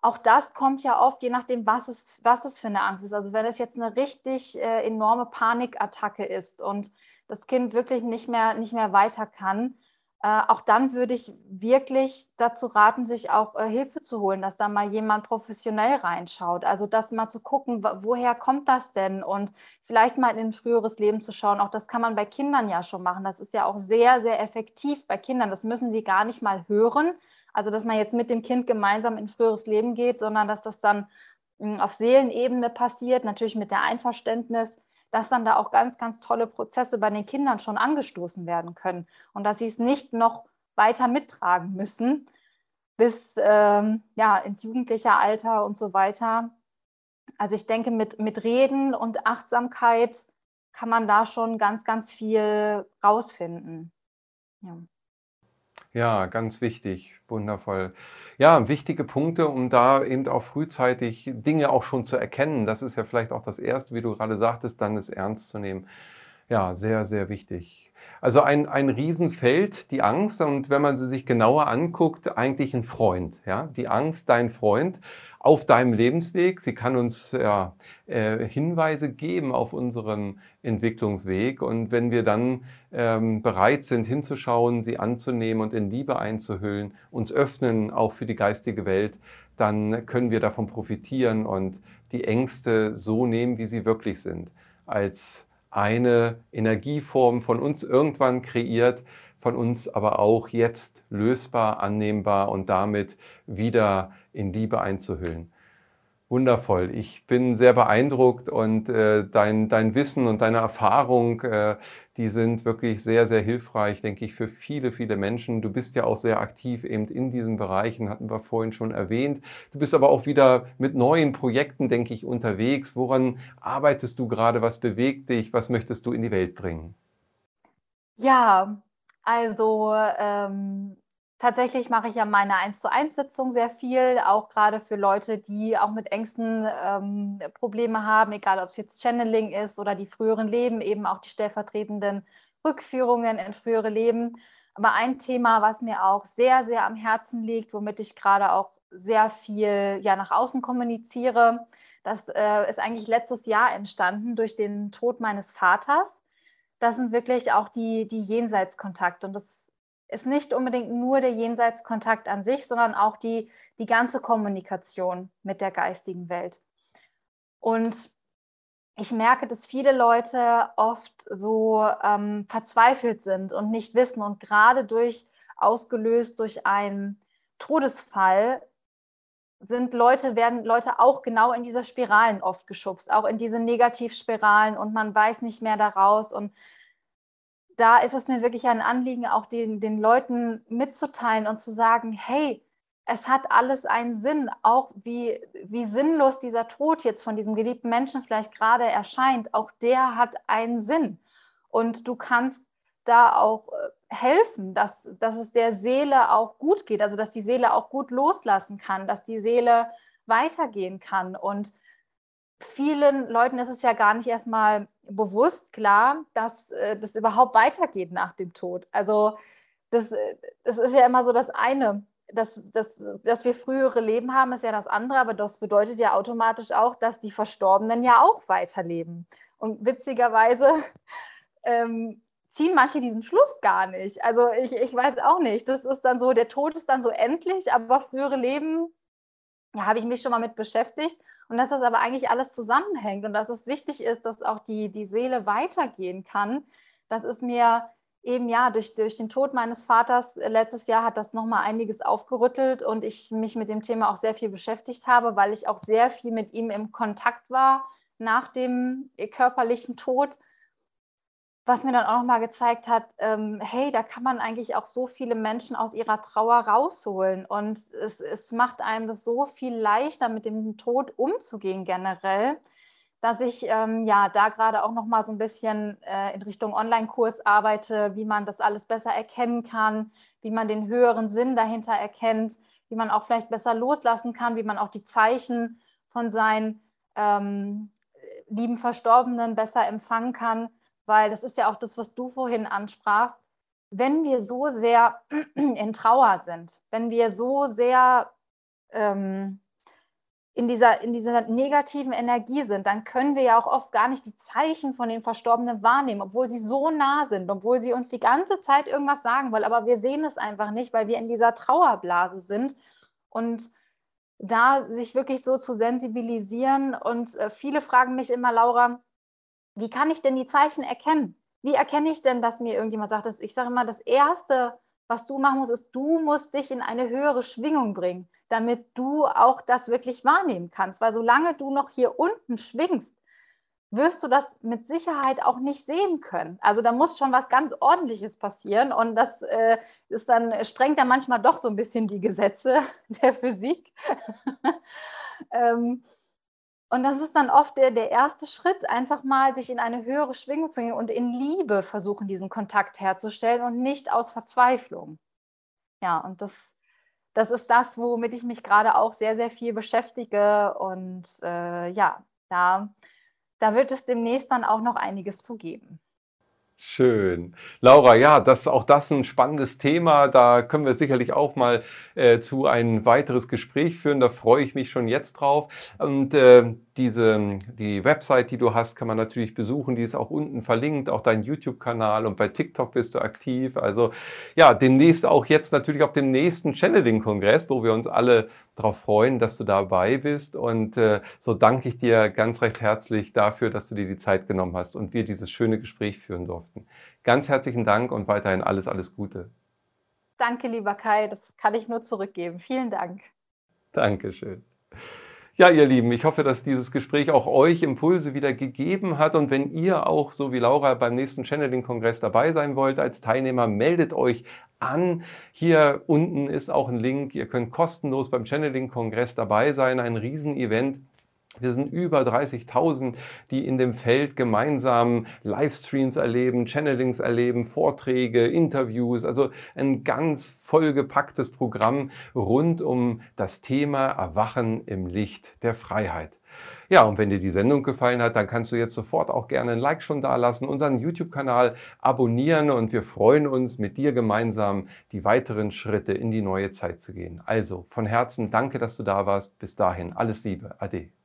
auch das kommt ja oft, je nachdem, was es, was es für eine Angst ist. Also wenn es jetzt eine richtig äh, enorme Panikattacke ist und das Kind wirklich nicht mehr, nicht mehr weiter kann, äh, auch dann würde ich wirklich dazu raten, sich auch äh, Hilfe zu holen, dass da mal jemand professionell reinschaut. Also das mal zu gucken, woher kommt das denn? Und vielleicht mal in ein früheres Leben zu schauen. Auch das kann man bei Kindern ja schon machen. Das ist ja auch sehr, sehr effektiv bei Kindern. Das müssen sie gar nicht mal hören. Also dass man jetzt mit dem Kind gemeinsam in ein früheres Leben geht, sondern dass das dann mh, hm, auf Seelenebene passiert, natürlich mit der Einverständnis dass dann da auch ganz, ganz tolle Prozesse bei den Kindern schon angestoßen werden können und dass sie es nicht noch weiter mittragen müssen bis ähm, ja, ins jugendliche Alter und so weiter. Also ich denke, mit, mit Reden und Achtsamkeit kann man da schon ganz, ganz viel rausfinden. Ja. Ja, ganz wichtig, wundervoll. Ja, wichtige Punkte, um da eben auch frühzeitig Dinge auch schon zu erkennen. Das ist ja vielleicht auch das Erste, wie du gerade sagtest, dann es ernst zu nehmen. Ja, sehr, sehr wichtig. Also ein, ein Riesenfeld, die Angst, und wenn man sie sich genauer anguckt, eigentlich ein Freund. Ja? Die Angst, dein Freund auf deinem Lebensweg. Sie kann uns ja, äh, Hinweise geben auf unseren Entwicklungsweg. Und wenn wir dann ähm, bereit sind, hinzuschauen, sie anzunehmen und in Liebe einzuhüllen, uns öffnen auch für die geistige Welt, dann können wir davon profitieren und die Ängste so nehmen, wie sie wirklich sind. Als eine Energieform von uns irgendwann kreiert, von uns aber auch jetzt lösbar, annehmbar und damit wieder in Liebe einzuhüllen. Wundervoll. Ich bin sehr beeindruckt und äh, dein, dein Wissen und deine Erfahrung, äh, die sind wirklich sehr, sehr hilfreich, denke ich, für viele, viele Menschen. Du bist ja auch sehr aktiv eben in diesen Bereichen, hatten wir vorhin schon erwähnt. Du bist aber auch wieder mit neuen Projekten, denke ich, unterwegs. Woran arbeitest du gerade? Was bewegt dich? Was möchtest du in die Welt bringen? Ja, also ähm, Tatsächlich mache ich ja meine 1 zu 1 Sitzung sehr viel, auch gerade für Leute, die auch mit Ängsten ähm, Probleme haben, egal ob es jetzt Channeling ist oder die früheren Leben, eben auch die stellvertretenden Rückführungen in frühere Leben. Aber ein Thema, was mir auch sehr, sehr am Herzen liegt, womit ich gerade auch sehr viel ja, nach außen kommuniziere, das äh, ist eigentlich letztes Jahr entstanden durch den Tod meines Vaters. Das sind wirklich auch die, die Jenseitskontakte. Und das ist nicht unbedingt nur der Jenseitskontakt an sich, sondern auch die, die ganze Kommunikation mit der geistigen Welt. Und ich merke, dass viele Leute oft so ähm, verzweifelt sind und nicht wissen und gerade durch ausgelöst durch einen Todesfall sind Leute, werden Leute auch genau in diese Spiralen oft geschubst, auch in diese Negativspiralen und man weiß nicht mehr daraus. Und da ist es mir wirklich ein Anliegen, auch den, den Leuten mitzuteilen und zu sagen, hey, es hat alles einen Sinn, auch wie, wie sinnlos dieser Tod jetzt von diesem geliebten Menschen vielleicht gerade erscheint, auch der hat einen Sinn. Und du kannst da auch äh, helfen, dass, dass es der Seele auch gut geht, also dass die Seele auch gut loslassen kann, dass die Seele weitergehen kann. Und vielen Leuten ist es ja gar nicht erstmal bewusst klar, dass äh, das überhaupt weitergeht nach dem Tod. Also das, äh, das ist ja immer so das eine. Dass, dass, dass wir frühere Leben haben, ist ja das andere, aber das bedeutet ja automatisch auch, dass die Verstorbenen ja auch weiterleben. Und witzigerweise <laughs> ähm, ziehen manche diesen Schluss gar nicht. Also ich, ich weiß auch nicht. Das ist dann so, der Tod ist dann so endlich, aber frühere Leben, ja, habe ich mich schon mal mit beschäftigt. Und dass das aber eigentlich alles zusammenhängt und dass es wichtig ist, dass auch die, die Seele weitergehen kann. Das ist mir eben ja durch, durch den Tod meines Vaters letztes Jahr hat das nochmal einiges aufgerüttelt und ich mich mit dem Thema auch sehr viel beschäftigt habe, weil ich auch sehr viel mit ihm im Kontakt war nach dem körperlichen Tod was mir dann auch nochmal gezeigt hat, ähm, hey, da kann man eigentlich auch so viele Menschen aus ihrer Trauer rausholen. Und es, es macht einem das so viel leichter, mit dem Tod umzugehen generell, dass ich ähm, ja da gerade auch nochmal so ein bisschen äh, in Richtung Online-Kurs arbeite, wie man das alles besser erkennen kann, wie man den höheren Sinn dahinter erkennt, wie man auch vielleicht besser loslassen kann, wie man auch die Zeichen von seinen ähm, lieben Verstorbenen besser empfangen kann weil das ist ja auch das, was du vorhin ansprachst. Wenn wir so sehr <clears throat> in Trauer sind, wenn wir so sehr ähm, in, dieser, in dieser negativen Energie sind, dann können wir ja auch oft gar nicht die Zeichen von den Verstorbenen wahrnehmen, obwohl sie so nah sind, obwohl sie uns die ganze Zeit irgendwas sagen wollen. Aber wir sehen es einfach nicht, weil wir in dieser Trauerblase sind. Und da sich wirklich so zu sensibilisieren. Und äh, viele fragen mich immer, Laura, wie kann ich denn die Zeichen erkennen? Wie erkenne ich denn, dass mir irgendjemand sagt, dass ich sage immer, das Erste, was du machen musst, ist, du musst dich in eine höhere Schwingung bringen, damit du auch das wirklich wahrnehmen kannst. Weil solange du noch hier unten schwingst, wirst du das mit Sicherheit auch nicht sehen können. Also da muss schon was ganz Ordentliches passieren und das äh, ist dann, sprengt dann manchmal doch so ein bisschen die Gesetze <laughs> der Physik. <laughs> ähm, und das ist dann oft der, der erste Schritt, einfach mal sich in eine höhere Schwingung zu gehen und in Liebe versuchen, diesen Kontakt herzustellen und nicht aus Verzweiflung. Ja, und das, das ist das, womit ich mich gerade auch sehr, sehr viel beschäftige. Und äh, ja, da, da wird es demnächst dann auch noch einiges zu geben. Schön. Laura, ja, das, auch das ein spannendes Thema. Da können wir sicherlich auch mal äh, zu ein weiteres Gespräch führen. Da freue ich mich schon jetzt drauf. Und äh, diese, die Website, die du hast, kann man natürlich besuchen. Die ist auch unten verlinkt, auch dein YouTube-Kanal und bei TikTok bist du aktiv. Also ja, demnächst auch jetzt natürlich auf dem nächsten Channeling-Kongress, wo wir uns alle darauf freuen, dass du dabei bist. Und äh, so danke ich dir ganz recht herzlich dafür, dass du dir die Zeit genommen hast und wir dieses schöne Gespräch führen durften. Ganz herzlichen Dank und weiterhin alles, alles Gute. Danke, lieber Kai. Das kann ich nur zurückgeben. Vielen Dank. Dankeschön. Ja, ihr Lieben, ich hoffe, dass dieses Gespräch auch euch Impulse wieder gegeben hat. Und wenn ihr auch, so wie Laura, beim nächsten Channeling-Kongress dabei sein wollt als Teilnehmer, meldet euch an. Hier unten ist auch ein Link. Ihr könnt kostenlos beim Channeling-Kongress dabei sein. Ein Riesenevent wir sind über 30.000, die in dem Feld gemeinsam Livestreams erleben, Channelings erleben, Vorträge, Interviews, also ein ganz vollgepacktes Programm rund um das Thema Erwachen im Licht der Freiheit. Ja, und wenn dir die Sendung gefallen hat, dann kannst du jetzt sofort auch gerne ein Like schon da lassen, unseren YouTube-Kanal abonnieren und wir freuen uns, mit dir gemeinsam die weiteren Schritte in die neue Zeit zu gehen. Also von Herzen danke, dass du da warst. Bis dahin, alles Liebe. Ade.